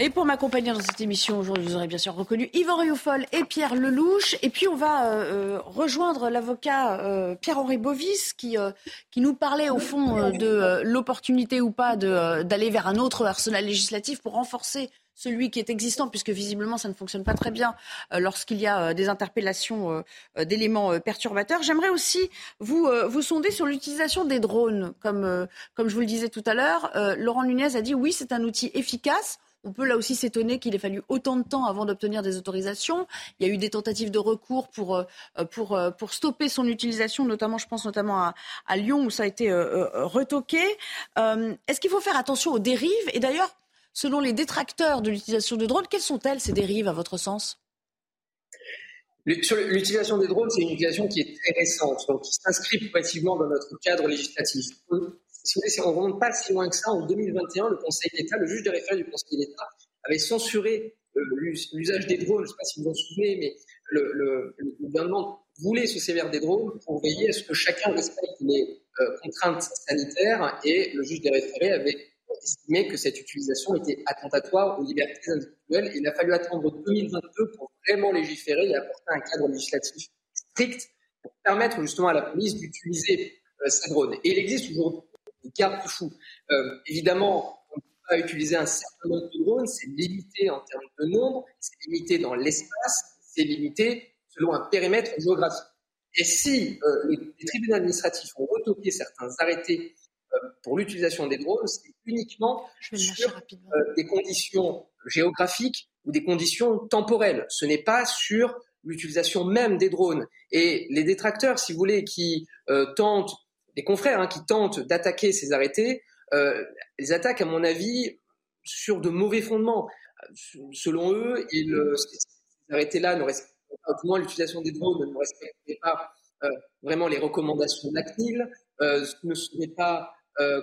Et pour m'accompagner dans cette émission aujourd'hui, vous aurez bien sûr reconnu Yvan Rioufol et Pierre Lelouch. Et puis on va euh, euh, rejoindre l'avocat euh, Pierre-Henri Bovis qui, qui nous parlait au fond de l'opportunité ou pas d'aller vers un autre arsenal législatif pour renforcer celui qui est existant, puisque visiblement ça ne fonctionne pas très bien lorsqu'il y a des interpellations d'éléments perturbateurs. J'aimerais aussi vous, vous sonder sur l'utilisation des drones. Comme, comme je vous le disais tout à l'heure, Laurent Nunez a dit oui, c'est un outil efficace. On peut là aussi s'étonner qu'il ait fallu autant de temps avant d'obtenir des autorisations. Il y a eu des tentatives de recours pour, euh, euh, stopper son utilisation, notamment, je pense notamment à, Lyon où ça a été euh, retoqué. Est-ce qu'il faut faire attention aux dérives? Et d'ailleurs, selon les détracteurs de l'utilisation de drones, quelles sont-elles ces dérives à votre sens? L'utilisation des drones, c'est une utilisation qui est très récente, qui s'inscrit progressivement dans notre cadre législatif si vous voulez, on ne remonte pas si loin que ça. En 2021, le Conseil d'État, le juge de référé du Conseil d'État, avait censuré euh, l'usage des drones. Je ne sais pas si vous vous en souvenez, mais le, gouvernement voulait se sévère des drones pour veiller à ce que chacun respecte les euh, contraintes sanitaires et le juge des référés avait estimé que cette utilisation était attentatoire aux libertés individuelles. Il a fallu attendre 2022 pour vraiment légiférer et apporter un cadre législatif strict pour permettre justement à la police d'utiliser euh, ces drones. Et il existe aujourd'hui garde-fous. Euh, évidemment, on ne peut pas utiliser un certain nombre de drones, c'est limité en termes de nombre, c'est limité dans l'espace, c'est limité selon un périmètre géographique. Et si euh, les, tribunaux administratifs ont retoqué certains arrêtés euh, pour l'utilisation des drones, c'est uniquement sur des conditions géographiques ou des conditions temporelles. Ce n'est pas sur l'utilisation même des drones. Et les détracteurs, si vous voulez, qui tentent les confrères hein, qui tentent d'attaquer ces arrêtés, euh, les attaquent, à mon avis, sur de mauvais fondements. Selon eux, euh, ces arrêtés-là ne respectent pas, du moins l'utilisation des drones ne respectent pas euh, vraiment les recommandations de CNIL, ne sont pas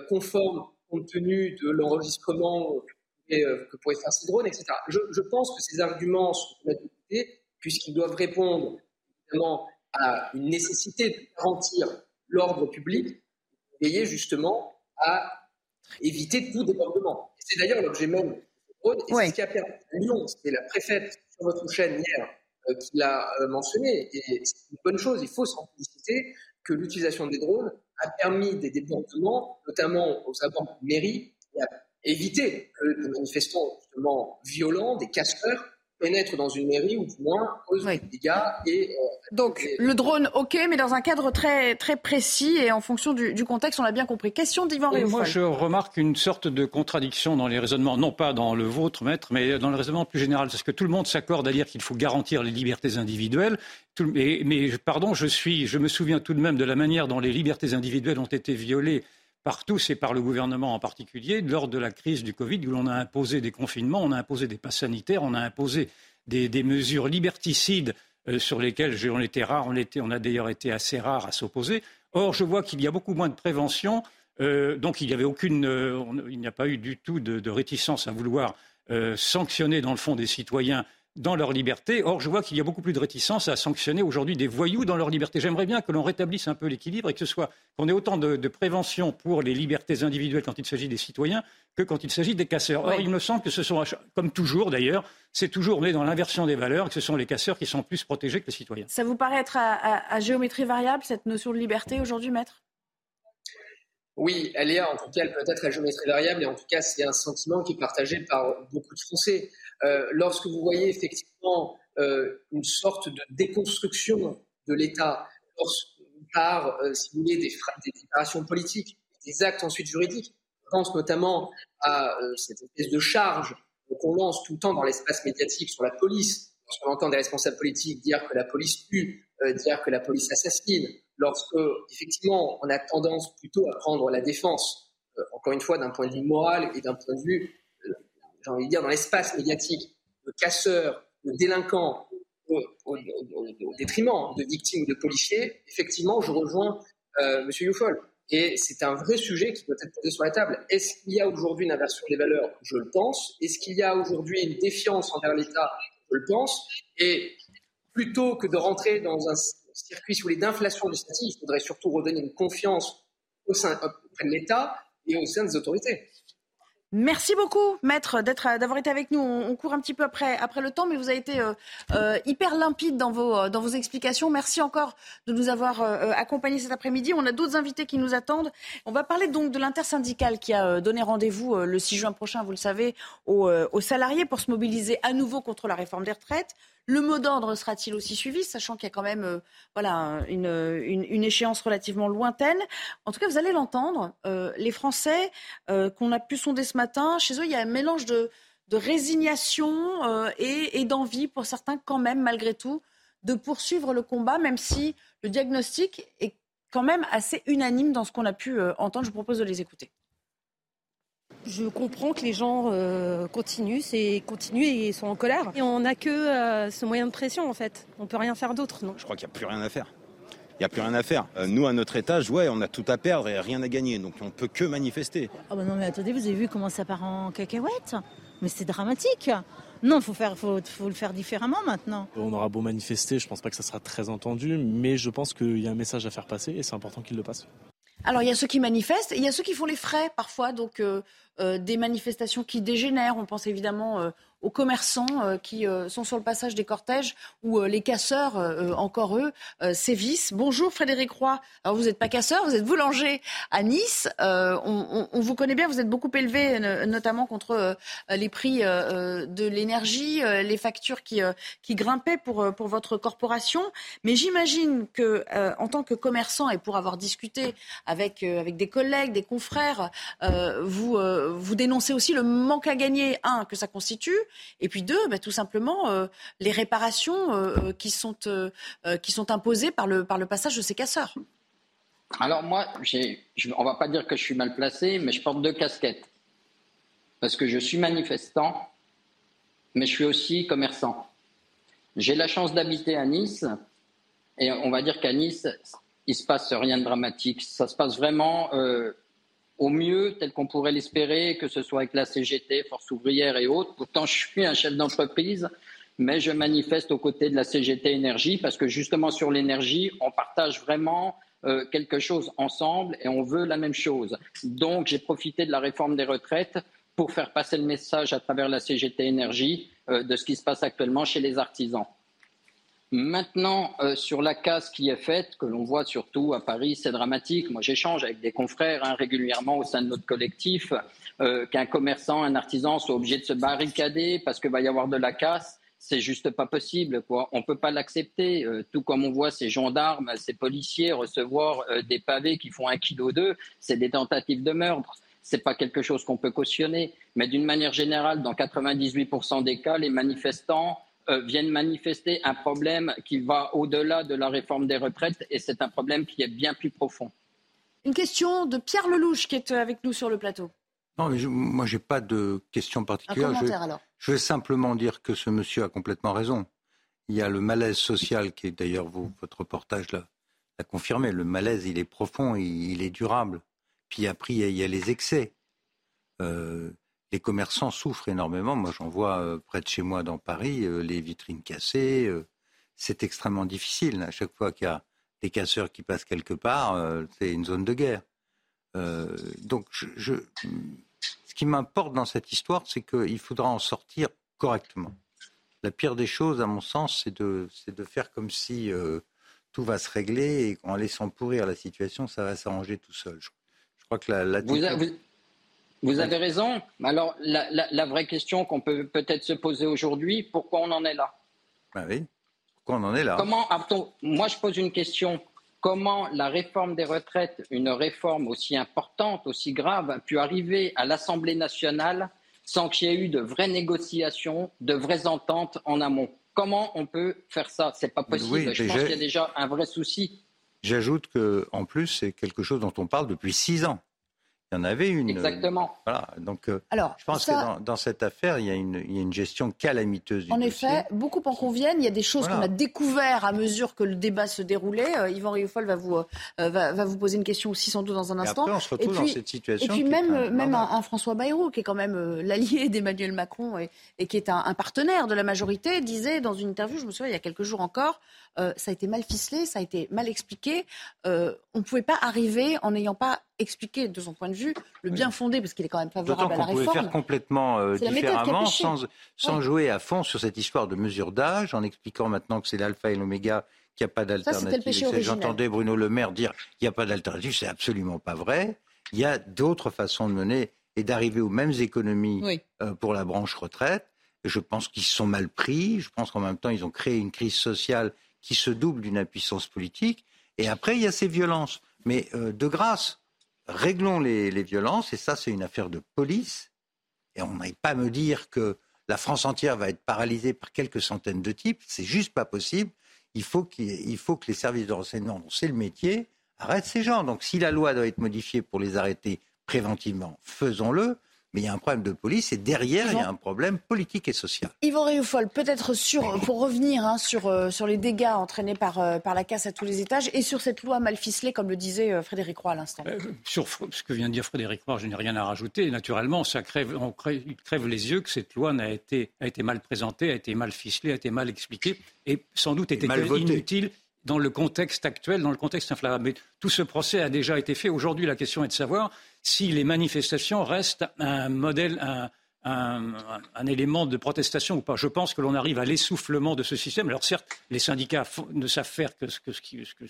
conformes compte tenu de l'enregistrement que pourraient faire ces drones, etc. Je, pense que ces arguments sont adoptés puisqu'ils doivent répondre évidemment à une nécessité de garantir l'ordre public, veiller justement à éviter tout débordement. C'est d'ailleurs l'objet même de et c'est ce qui a permis à Lyon, c'était la préfète sur votre chaîne hier euh, qui l'a euh, mentionné, et c'est une bonne chose, il faut s'en féliciter, que l'utilisation des drones a permis des débordements, notamment aux abords de mairie, et a évité que des manifestants justement violents, des casseurs, pénètre dans une mairie ou du moins cause des dégâts. Et, euh, Donc le drone, ok, mais dans un cadre très, très précis et en fonction du, contexte, on l'a bien compris. Question d'Yvan Moi, je remarque une sorte de contradiction dans les raisonnements, non pas dans le vôtre, maître, mais dans le raisonnement plus général. Parce que tout le monde s'accorde à dire qu'il faut garantir les libertés individuelles. mais, mais, pardon, je, suis, je me souviens tout de même de la manière dont les libertés individuelles ont été violées par tous et par le gouvernement en particulier, lors de la crise du Covid, où l'on a imposé des confinements, on a imposé des passes sanitaires, on a imposé des, mesures liberticides sur lesquels on était rare, on, a d'ailleurs été assez rare à s'opposer. Or, je vois qu'il y a beaucoup moins de prévention, donc il n'y avait aucune, il n'y a pas eu du tout de, réticence à vouloir sanctionner dans le fond des citoyens dans leur liberté. Or, je vois qu'il y a beaucoup plus de réticence à sanctionner aujourd'hui des voyous dans leur liberté. J'aimerais bien que l'on rétablisse un peu l'équilibre et que ce soit qu'on ait autant de, prévention pour les libertés individuelles quand il s'agit des citoyens que quand il s'agit des casseurs. Or, il me semble que ce sont, comme toujours d'ailleurs, c'est toujours né dans l'inversion des valeurs, que ce sont les casseurs qui sont plus protégés que les citoyens. Ça vous paraît être à géométrie variable, cette notion de liberté aujourd'hui, maître? Oui, elle est, en tout cas, elle peut être à géométrie variable, et en tout cas, c'est un sentiment qui est partagé par beaucoup de Français. Euh, lorsque vous voyez effectivement euh, une sorte de déconstruction de l'État par, euh, si des, déclarations politiques, des actes ensuite juridiques, je pense notamment à cette espèce de charge qu'on lance tout le temps dans l'espace médiatique sur la police, lorsqu'on entend des responsables politiques dire que la police tue, dire que la police assassine, lorsque effectivement on a tendance plutôt à prendre la défense, encore une fois d'un point de vue moral et d'un point de vue dans l'espace médiatique de casseurs, de délinquants, au, détriment de victimes ou de policiers, effectivement, je rejoins euh, M. Youfol. Et c'est un vrai sujet qui doit être posé sur la table. Est-ce qu'il y a aujourd'hui une inversion des valeurs? Je le pense. Est-ce qu'il y a aujourd'hui une défiance envers l'État? Je le pense. Et plutôt que de rentrer dans un circuit, si vous voulez, d'inflation statut, il faudrait surtout redonner une confiance au sein de l'État et au sein des autorités. Merci beaucoup, maître, d'être, d'avoir été avec nous. On, court un petit peu après, le temps, mais vous avez été euh, euh, hyper limpide dans vos, euh, explications. Merci encore de nous avoir accompagnés cet après-midi. On a d'autres invités qui nous attendent. On va parler donc de l'intersyndicale qui a donné rendez-vous le 6 juin prochain, vous le savez, aux salariés pour se mobiliser à nouveau contre la réforme des retraites. Le mot d'ordre sera-t-il aussi suivi, sachant qu'il y a quand même euh, voilà, une, une, échéance relativement lointaine En tout cas, vous allez l'entendre. Euh, les Français euh, qu'on a pu sonder ce matin, chez eux, il y a un mélange de, de résignation et, et d'envie pour certains quand même, malgré tout, de poursuivre le combat, même si le diagnostic est quand même assez unanime dans ce qu'on a pu entendre. Je vous propose de les écouter. Je comprends que les gens euh, continuent, et continuent et sont en colère. Et on n'a que euh, ce moyen de pression en fait. On peut rien faire d'autre, non Je crois qu'il n'y a plus rien à faire. Il n'y a plus rien à faire. Euh, nous, à notre étage, ouais, on a tout à perdre et rien à gagner. Donc on peut que manifester. Ah bah non mais attendez, vous avez vu comment ça part en cacahuète? Mais c'est dramatique. Non, il faut, faire, faut, faut le faire différemment maintenant. On aura beau manifester, je ne pense pas que ça sera très entendu, mais je pense qu'il y a un message à faire passer et c'est important qu'il le passe. Alors il y a ceux qui manifestent, et il y a ceux qui font les frais parfois, donc des manifestations qui dégénèrent. On pense évidemment aux commerçants euh, qui euh, sont sur le passage des cortèges où euh, les casseurs, encore eux, sévissent. Bonjour Frédéric Roy. Alors vous n'êtes pas casseur, vous êtes boulanger à Nice. On, vous connaît bien, vous êtes beaucoup élevé, notamment contre les prix de l'énergie, les factures qui, qui grimpaient pour, pour votre corporation. Mais j'imagine que en tant que commerçant et pour avoir discuté avec, avec des collègues, des confrères, vous, vous dénoncez aussi le manque à gagner, un, que ça constitue, et puis deux, bah, tout simplement, euh, les réparations euh, euh, qui, sont, qui sont imposées par le, par le passage de ces casseurs. Alors moi, je, on va pas dire que je suis mal placé, mais je porte deux casquettes. Parce que je suis manifestant, mais je suis aussi commerçant. J'ai la chance d'habiter à Nice, et on va dire qu'à Nice, il se passe rien de dramatique. Ça se passe vraiment au mieux tel qu'on pourrait l'espérer, que ce soit avec la CGT, Force ouvrière et autres. Pourtant, je suis un chef d'entreprise, mais je manifeste aux côtés de la CGT Énergie parce que justement sur l'énergie, on partage vraiment euh, quelque chose ensemble et on veut la même chose. Donc, j'ai profité de la réforme des retraites pour faire passer le message à travers la CGT Énergie euh, de ce qui se passe actuellement chez les artisans. Maintenant, euh, sur la casse qui est faite, que l'on voit surtout à Paris, c'est dramatique. Moi, j'échange avec des confrères hein, régulièrement au sein de notre collectif, euh, qu'un commerçant, un artisan soit obligé de se barricader parce qu'il va y avoir de la casse. C'est juste pas possible. Quoi. On peut pas l'accepter. Euh, tout comme on voit ces gendarmes, ces policiers recevoir des pavés qui font un kilo d'eux, c'est des tentatives de meurtre. C'est pas quelque chose qu'on peut cautionner. Mais d'une manière générale, dans 98% des cas, les manifestants euh, viennent manifester un problème qui va au-delà de la réforme des retraites et c'est un problème qui est bien plus profond. Une question de Pierre Lelouch qui est avec nous sur le plateau. Non, mais moi, je n'ai pas de question particulière. Un commentaire, alors. je vais simplement dire que ce monsieur a complètement raison. il y a le malaise social qui est d'ailleurs votre reportage là l'a confirmé. Le malaise, il est profond, il, est durable. Puis après, il y a, les excès. Euh, les commerçants souffrent énormément. Moi, j'en vois euh, près de chez moi dans Paris, euh, les vitrines cassées. c'est extrêmement difficile. À chaque fois qu'il y a des casseurs qui passent quelque part, c'est une zone de guerre. donc, je, ce qui m'importe dans cette histoire, c'est qu'il faudra en sortir correctement. La pire des choses, à mon sens, c'est de, de, faire comme si tout va se régler et en laissant pourrir la situation, ça va s'arranger tout seul. Je, crois que la, vous, avez raison. Alors, la, vraie question qu'on peut peut-être se poser aujourd'hui, pourquoi on en est là? Ben oui. Pourquoi on en est là? Comment, moi, je pose une question. Comment la réforme des retraites, une réforme aussi importante, aussi grave, a pu arriver à l'Assemblée nationale sans qu'il y ait eu de vraies négociations, de vraies ententes en amont? Comment on peut faire ça? C'est pas possible. Je pense qu'il y a déjà un vrai souci. J'ajoute que, en plus, c'est quelque chose dont on parle depuis six ans. Y en avait une. Exactement. Voilà. Donc, euh, Alors, je pense que dans, cette affaire, il y, a une, il y, a une, gestion calamiteuse. Du en effet, beaucoup en conviennent. Il y a des choses qu'on a découvertes à mesure que le débat se déroulait. Euh, Yvan Rioufol va vous, euh, va, va, vous poser une question aussi sans doute dans un instant. Et après, on se retrouve puis, dans cette situation. Et puis même, même un, François Bayrou, qui est quand même l'allié d'Emmanuel Macron et, et, qui est un, un, partenaire de la majorité, disait dans une interview, je me souviens, il y a quelques jours encore, ça a été mal ficelé, ça a été mal expliqué. on ne pouvait pas arriver en n'ayant pas expliqué de son point de vue le bien fondé, parce qu'il est quand même favorable à la réforme. pouvait faire complètement euh, différemment, sans, sans jouer à fond sur cette histoire de mesure d'âge, en expliquant maintenant que c'est l'alpha et l'oméga, qu'il n'y a pas d'alternative. J'entendais Bruno Le Maire dire qu'il n'y a pas d'alternative, c'est absolument pas vrai. Il y a d'autres façons de mener et d'arriver aux mêmes économies euh, pour la branche retraite. je pense qu'ils sont mal pris. Je pense qu'en même temps, ils ont créé une crise sociale qui se double d'une impuissance politique. Et après, il y a ces violences. Mais euh, de grâce, réglons les, violences, et ça c'est une affaire de police, et on n'aille pas me dire que la France entière va être paralysée par quelques centaines de types, c'est juste pas possible. Il faut, faut que les services de renseignement, dont c'est le métier, arrêtent ces gens. Donc si la loi doit être modifiée pour les arrêter préventivement, faisons-le mais il y a un problème de police et derrière, il y a un problème politique et social. Yvan Rioufol, peut-être sur, pour revenir hein, sur, euh, sur les dégâts entraînés par, euh, par la casse à tous les étages et sur cette loi mal ficelée, comme le disait euh, Frédéric Roy à l'instant. sur ce que vient de dire Frédéric Roy, je n'ai rien à rajouter. Naturellement, ça crève, on crève, crève les yeux que cette loi a été, a été mal présentée, a été mal ficelée, a été mal expliquée et sans doute était inutile dans le contexte actuel, dans le contexte inflammable. Mais tout ce procès a déjà été fait. Aujourd'hui, la question est de savoir si les manifestations restent un modèle, un, élément de protestation ou pas. Je pense que l'on arrive à l'essoufflement de ce système. Alors certes, les syndicats ne savent faire que, que,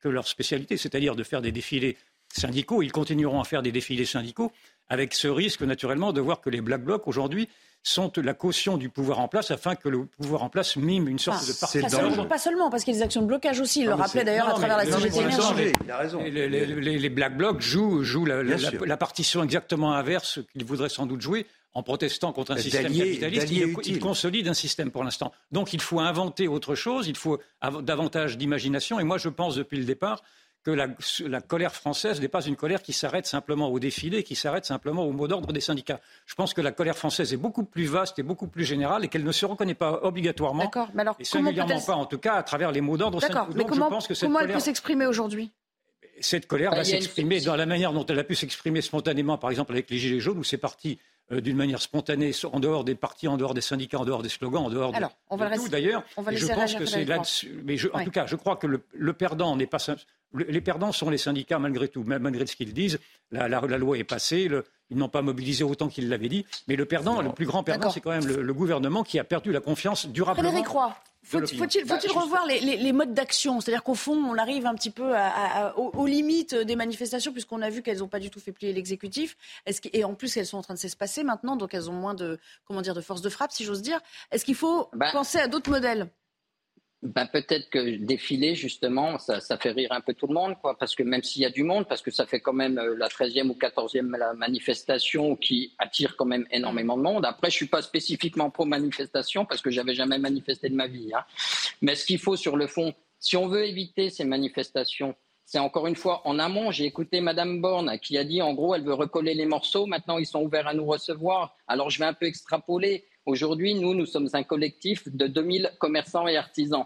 que leur spécialité, c'est-à-dire de faire des défilés syndicaux. Ils continueront à faire des défilés syndicaux avec ce risque naturellement de voir que les Black Blocs aujourd'hui sont la caution du pouvoir en place afin que le pouvoir en place mime une sorte de parti. Pas, seulement, parce qu'il y a des actions de blocage aussi. Il le rappelait d'ailleurs à travers la CGT Énergie. Il a raison. Les, les, Black Blocs jouent, jouent la, partition exactement inverse qu'ils voudraient sans doute jouer en protestant contre un système capitaliste, ils, consolident un système pour l'instant. Donc il faut inventer autre chose, il faut davantage d'imagination. Et moi, je pense depuis le départ que la, colère française n'est pas une colère qui s'arrête simplement au défilé, qui s'arrête simplement au mot d'ordre des syndicats. Je pense que la colère française est beaucoup plus vaste et beaucoup plus générale et qu'elle ne se reconnaît pas obligatoirement, mais alors, et singulièrement pas en tout cas à travers les mots d'ordre. D'accord, mais comment, comment elle peut s'exprimer aujourd'hui? Cette colère bah, va s'exprimer dans la manière dont elle a pu s'exprimer spontanément, par exemple avec les Gilets jaunes, où c'est parti euh, d'une manière spontanée, en dehors des partis, en dehors des syndicats, en dehors des slogans, en dehors de, on va tout d'ailleurs. Je pense que c'est là-dessus. Mais en tout cas, je crois que le perdant n'est pas les perdants sont les syndicats malgré tout, malgré ce qu'ils disent. La, loi est passée, ils n'ont pas mobilisé autant qu'ils l'avaient dit. Mais le perdant, le plus grand perdant, c'est quand même le, gouvernement qui a perdu la confiance durablement. Frédéric Roy, faut-il revoir les, modes d'action? C'est-à-dire qu'au fond, on arrive un petit peu aux, limites des manifestations, puisqu'on a vu qu'elles n'ont pas du tout fait plier l'exécutif. Et en plus, elles sont en train de s'espacer maintenant, donc elles ont moins de, comment dire, de force de frappe, si j'ose dire. Est-ce qu'il faut bah penser à d'autres modèles? Ben, peut-être que défiler, justement, ça, fait rire un peu tout le monde, quoi, parce que même s'il y a du monde, parce que ça fait quand même euh, la 13e ou 14e manifestation qui attire quand même énormément de monde. Après, je suis pas spécifiquement pro-manifestation, parce que j'avais jamais manifesté de ma vie. Hein. Mais ce qu'il faut sur le fond, si on veut éviter ces manifestations, c'est encore une fois en amont. J'ai écouté Madame Borne qui a dit en gros elle veut recoller les morceaux. Maintenant ils sont ouverts à nous recevoir. Alors je vais un peu extrapoler. Aujourd'hui, nous, nous sommes un collectif de 2000 commerçants et artisans.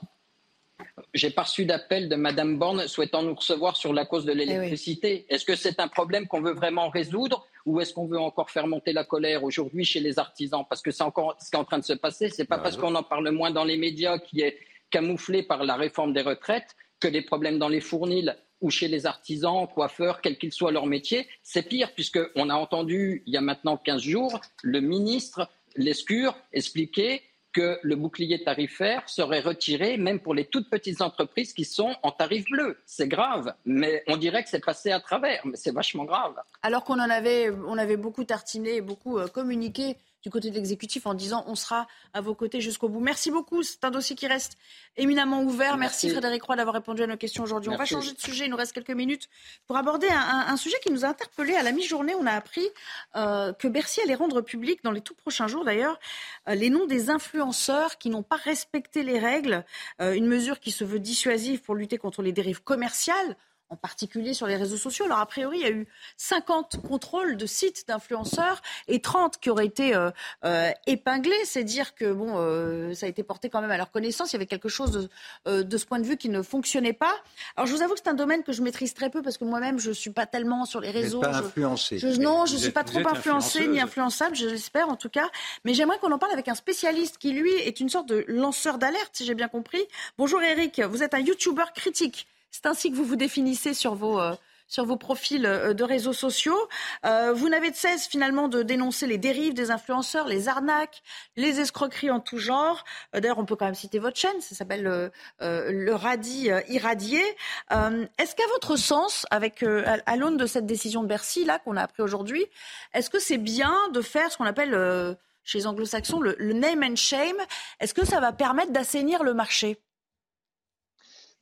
J'ai pas reçu d'appel de Madame Borne souhaitant nous recevoir sur la cause de l'électricité. Est-ce que c'est un problème qu'on veut vraiment résoudre ou est-ce qu'on veut encore faire monter la colère aujourd'hui chez les artisans? Parce que c'est encore ce qui est en train de se passer. C'est pas parce qu'on en parle moins dans les médias qui est camouflé par la réforme des retraites que les problèmes dans les fournils ou chez les artisans, coiffeurs, quel qu'il soit leur métier, c'est pire, puisqu'on a entendu il y a maintenant 15 jours le ministre Lescure expliquer que le bouclier tarifaire serait retiré même pour les toutes petites entreprises qui sont en tarif bleu. C'est grave, mais on dirait que c'est passé à travers, mais c'est vachement grave. Alors qu'on en avait, on avait beaucoup tartiné et beaucoup euh, communiqué du côté de l'exécutif en disant on sera à vos côtés jusqu'au bout. Merci beaucoup. C'est un dossier qui reste éminemment ouvert. Merci, Frédéric Roy d'avoir répondu à nos questions aujourd'hui. On va changer de sujet. Il nous reste quelques minutes pour aborder un, sujet qui nous a interpellés. À la mi-journée, on a appris euh, que Bercy allait rendre public, dans les tout prochains jours d'ailleurs, euh, les noms des influenceurs qui n'ont pas respecté les règles. Euh, une mesure qui se veut dissuasive pour lutter contre les dérives commerciales en particulier sur les réseaux sociaux. Alors, a priori, il y a eu 50 contrôles de sites d'influenceurs et 30 qui auraient été euh, euh, épinglés. C'est dire que bon, euh, ça a été porté quand même à leur connaissance. Il y avait quelque chose de, de, ce point de vue qui ne fonctionnait pas. Alors, je vous avoue que c'est un domaine que je maîtrise très peu parce que moi-même, je ne suis pas tellement sur les réseaux. Vous pas influencé. non, je ne suis pas trop influencé ni influençable, je l'espère en tout cas. Mais j'aimerais qu'on en parle avec un spécialiste qui, lui, est une sorte de lanceur d'alerte, si j'ai bien compris. Bonjour Eric, vous êtes un YouTuber critique. C'est ainsi que vous vous définissez sur vos, euh, sur vos profils euh, de réseaux sociaux. Euh, vous n'avez de cesse finalement de dénoncer les dérives des influenceurs, les arnaques, les escroqueries en tout genre. D'ailleurs, on peut quand même citer votre chaîne, ça s'appelle le radis irradié. est-ce qu'à votre sens, avec à, l'aune de cette décision de Bercy là qu'on a appris aujourd'hui, est-ce que c'est bien de faire ce qu'on appelle chez les anglo-saxons le name and shame? Est-ce que ça va permettre d'assainir le marché?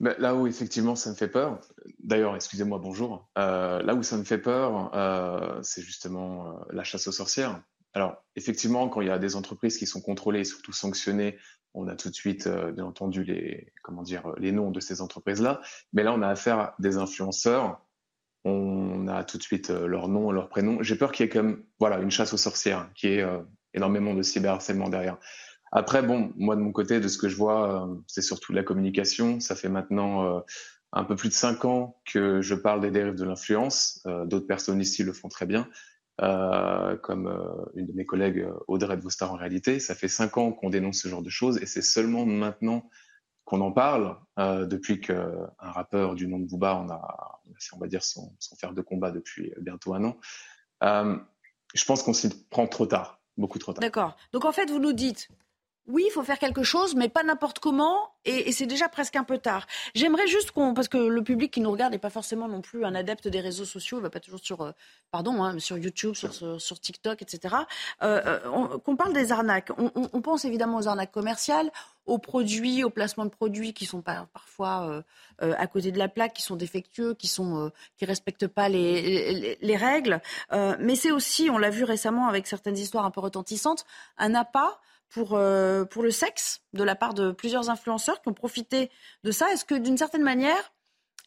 Là où effectivement ça me fait peur, d'ailleurs, excusez-moi, bonjour, euh, là où ça me fait peur, euh, c'est justement euh, la chasse aux sorcières. Alors, effectivement, quand il y a des entreprises qui sont contrôlées et surtout sanctionnées, on a tout de suite, bien entendu, les, comment dire, les noms de ces entreprises-là. Mais là, on a affaire à des influenceurs. On a tout de suite leur nom, leur prénom. J'ai peur qu'il y ait comme, voilà, une chasse aux sorcières, qui est énormément de cyberharcèlement derrière. Après, bon, moi de mon côté, de ce que je vois, euh, c'est surtout la communication. Ça fait maintenant euh, un peu plus de cinq ans que je parle des dérives de l'influence. Euh, d'autres personnes ici le font très bien, comme une de mes collègues, Audrey de Vostar en réalité. Ça fait cinq ans qu'on dénonce ce genre de choses et c'est seulement maintenant qu'on en parle, depuis qu'un rappeur du nom de Booba, on a, on va dire, son fer de combat depuis bientôt un an. je pense qu'on s'y prend trop tard, beaucoup trop tard. D'accord. Donc en fait, vous nous dites, oui, il faut faire quelque chose, mais pas n'importe comment, et, c'est déjà presque un peu tard. J'aimerais juste qu'on, parce que le public qui nous regarde n'est pas forcément non plus un adepte des réseaux sociaux, il va pas toujours sur, euh, pardon, hein, sur YouTube, sur, TikTok, etc. Euh, euh qu'on parle des arnaques. On, pense évidemment aux arnaques commerciales, aux produits, aux placements de produits qui sont parfois à côté de la plaque, qui sont défectueux, qui sont, qui respectent pas les, les règles. mais c'est aussi, on l'a vu récemment avec certaines histoires un peu retentissantes, un appât pour, euh, pour le sexe de la part de plusieurs influenceurs qui ont profité de ça. Est-ce que d'une certaine manière,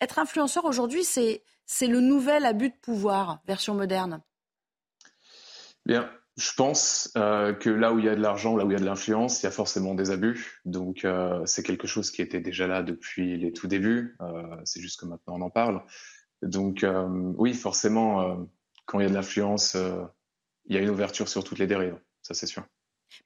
être influenceur aujourd'hui, c'est, c'est le nouvel abus de pouvoir, version moderne? Bien, je pense euh, que là où il y a de l'argent, là où il y a de l'influence, il y a forcément des abus. Donc euh, c'est quelque chose qui était déjà là depuis les tout débuts. c'est juste que maintenant on en parle. Donc oui, forcément, quand il y a de l'influence, il y a une ouverture sur toutes les dérives. Ça c'est sûr.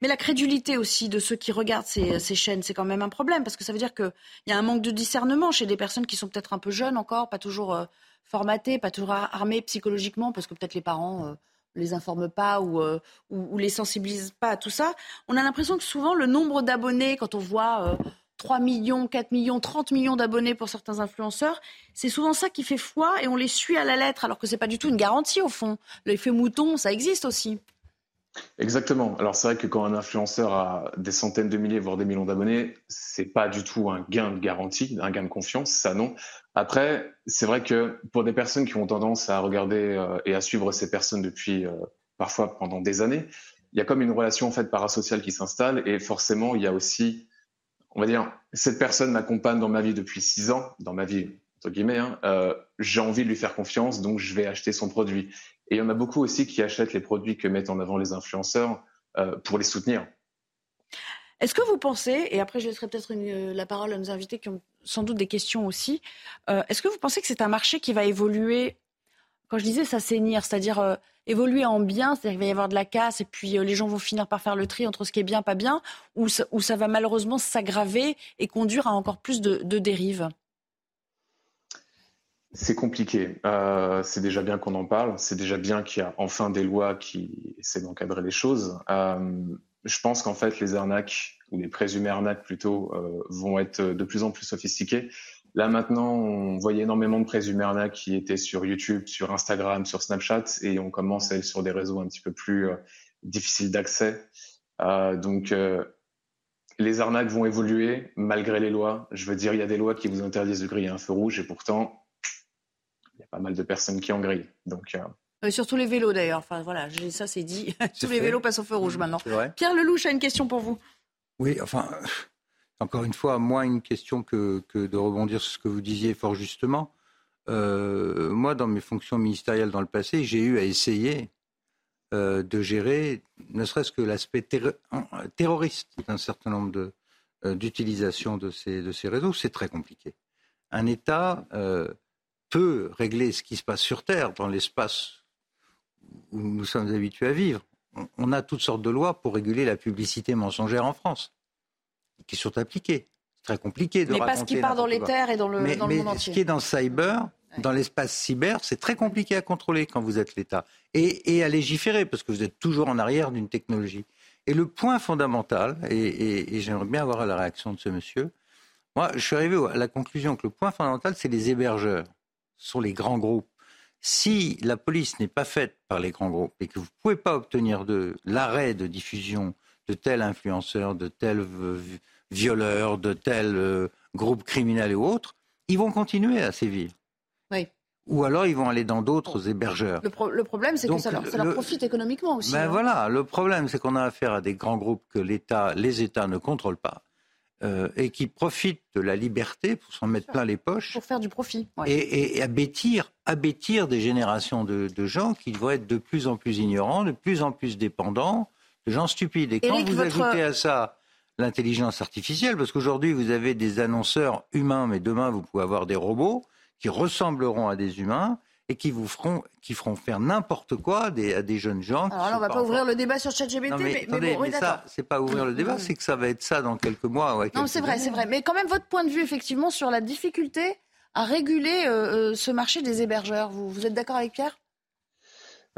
Mais la crédulité aussi de ceux qui regardent ces, chaînes, c'est quand même un problème, parce que ça veut dire qu'il y a un manque de discernement chez des personnes qui sont peut-être un peu jeunes encore, pas toujours euh, formatées, pas toujours armées psychologiquement, parce que peut-être les parents euh, les informent pas euh, ou, ou, les sensibilisent pas à tout ça. On a l'impression que souvent le nombre d'abonnés, quand on voit 3 millions, 4 millions, 30 millions d'abonnés pour certains influenceurs, c'est souvent ça qui fait foi et on les suit à la lettre, alors que ce n'est pas du tout une garantie au fond. L'effet mouton, ça existe aussi. Exactement. Alors c'est vrai que quand un influenceur a des centaines de milliers, voire des millions d'abonnés, c'est pas du tout un gain de garantie, un gain de confiance, ça non. Après, c'est vrai que pour des personnes qui ont tendance à regarder euh, et à suivre ces personnes depuis euh, parfois pendant des années, il y a comme une relation en fait parasociale qui s'installe et forcément il y a aussi, on va dire, cette personne m'accompagne dans ma vie depuis six ans, dans ma vie entre guillemets, hein, euh, j'ai envie de lui faire confiance, donc je vais acheter son produit. Et il y en a beaucoup aussi qui achètent les produits que mettent en avant les influenceurs euh, pour les soutenir. Est-ce que vous pensez, et après je laisserai peut-être la parole à nos invités qui ont sans doute des questions aussi, est-ce que vous pensez que c'est un marché qui va évoluer? Quand je disais s'assainir, c'est-à-dire euh, évoluer en bien, c'est-à-dire qu'il va y avoir de la casse et puis euh, les gens vont finir par faire le tri entre ce qui est bien, pas bien, ou ça va malheureusement s'aggraver et conduire à encore plus de, dérives? C'est compliqué. Euh, c'est déjà bien qu'on en parle. C'est déjà bien qu'il y a enfin des lois qui essaient d'encadrer les choses. je pense qu'en fait, les arnaques, ou les présumées arnaques plutôt, vont être de plus en plus sophistiquées. Là maintenant, on voyait énormément de présumés arnaques qui étaient sur YouTube, sur Instagram, sur Snapchat, et on commence à être sur des réseaux un petit peu plus euh, difficiles d'accès. Euh, donc euh, les arnaques vont évoluer malgré les lois. Je veux dire, il y a des lois qui vous interdisent de griller un feu rouge, et pourtant, il y a pas mal de personnes qui en grillent. Donc surtout les vélos d'ailleurs. Enfin voilà, ça c'est dit. Tous les vélos passent au feu rouge maintenant. Pierre Lelouch a une question pour vous. Oui, enfin, encore une fois, moins une question que, de rebondir sur ce que vous disiez fort justement. Euh, moi, dans mes fonctions ministérielles dans le passé, j'ai eu à essayer euh, de gérer ne serait-ce que l'aspect terroriste d'un certain nombre euh, d'utilisations de, ces, de ces réseaux. C'est très compliqué. Un État peut régler ce qui se passe sur Terre, dans l'espace où nous sommes habitués à vivre. on a toutes sortes de lois pour réguler la publicité mensongère en France qui sont appliquées. C'est très compliqué de mais pas ce qui part dans les terres et dans le, mais, dans le monde entier. Ce qui est dans cyber, dans l'espace cyber, c'est très compliqué à contrôler quand vous êtes l'État et, et, à légiférer parce que vous êtes toujours en arrière d'une technologie. Et le point fondamental, et, et j'aimerais bien avoir la réaction de ce monsieur, moi je suis arrivé à la conclusion que le point fondamental, c'est les hébergeurs, sont les grands groupes. Si la police n'est pas faite par les grands groupes et que vous ne pouvez pas obtenir de l'arrêt de diffusion de tel influenceur, de tel violeur, de tel euh, groupe criminel et autres, ils vont continuer à sévir. Oui. Ou alors ils vont aller dans d'autres hébergeurs. Le, problème, c'est que ça leur, profite économiquement aussi. Ben hein. voilà, le problème, c'est qu'on a affaire à des grands groupes que l'État, les États ne contrôlent pas. Euh, et qui profitent de la liberté pour s'en mettre plein les poches. Pour faire du profit. Et, et abêtir, des générations de, de, gens qui vont être de plus en plus ignorants, de plus en plus dépendants, de gens stupides. Et quand vous ajoutez à ça l'intelligence artificielle, parce qu'aujourd'hui vous avez des annonceurs humains, mais demain vous pouvez avoir des robots qui ressembleront à des humains et qui vous feront, qui feront faire n'importe quoi à des, à des jeunes gens. Alors là, on va pas ouvrir le débat sur ChatGPT, mais, mais, mais, bon, ça, c'est pas ouvrir le débat, c'est que ça va être ça dans quelques mois. Ouais, non, c'est vrai, c'est vrai. Mais quand même, votre point de vue, effectivement, sur la difficulté à réguler euh, euh, ce marché des hébergeurs, vous, vous êtes d'accord avec Pierre?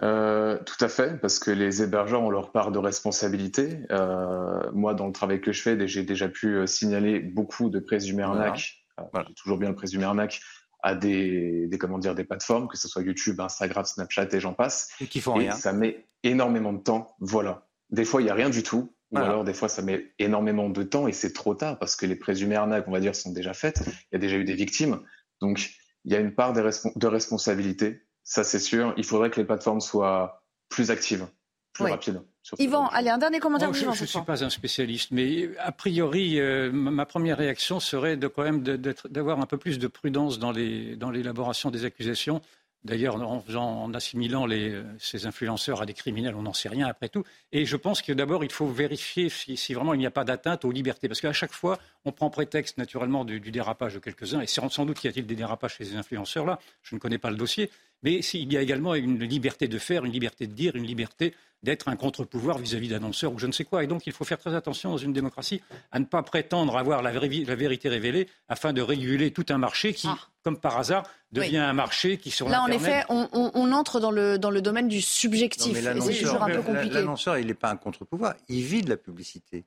Euh, tout à fait, parce que les hébergeurs ont leur part de responsabilité. Euh, moi, dans le travail que je fais, j'ai déjà pu signaler beaucoup de présumés arnaques, voilà. toujours bien le présumé arnaque, à des, des, comment dire, des plateformes, que ce soit YouTube, Instagram, Snapchat et j'en passe. Et qui font rien. Ça met énormément de temps. Voilà. Des fois, il n'y a rien du tout. Ou alors, des fois, ça met énormément de temps et c'est trop tard parce que les présumés arnaques, on va dire, sont déjà faites. Il y a déjà eu des victimes. Donc, il y a une part de, de responsabilité ça, c'est sûr. Il faudrait que les plateformes soient plus actives, plus. Yvan, allez, un dernier commentaire. je ne suis pas un spécialiste, mais a priori, euh, ma première réaction serait de quand même d'avoir un peu plus de prudence dans l'élaboration des accusations. D'ailleurs, en, en, assimilant les, ces influenceurs à des criminels, on n'en sait rien après tout. Et je pense que d'abord, il faut vérifier si, si vraiment il n'y a pas d'atteinte aux libertés. Parce qu'à chaque fois, on prend prétexte naturellement du, du dérapage de quelques-uns. Et sans doute qu'il y a-t-il des dérapages chez ces influenceurs-là. Je ne connais pas le dossier. Mais il y a également une liberté de faire, une liberté de dire, une liberté d'être un contre-pouvoir vis-à-vis d'annonceurs ou je ne sais quoi. Et donc, il faut faire très attention dans une démocratie à ne pas prétendre avoir la, vérité révélée afin de réguler tout un marché qui, ah. comme par hasard, devient un marché qui sur Là, en effet, on, entre dans le, dans le domaine du subjectif. c'est toujours un peu compliqué. L'annonceur, il n'est pas un contre-pouvoir. Il vit de la publicité.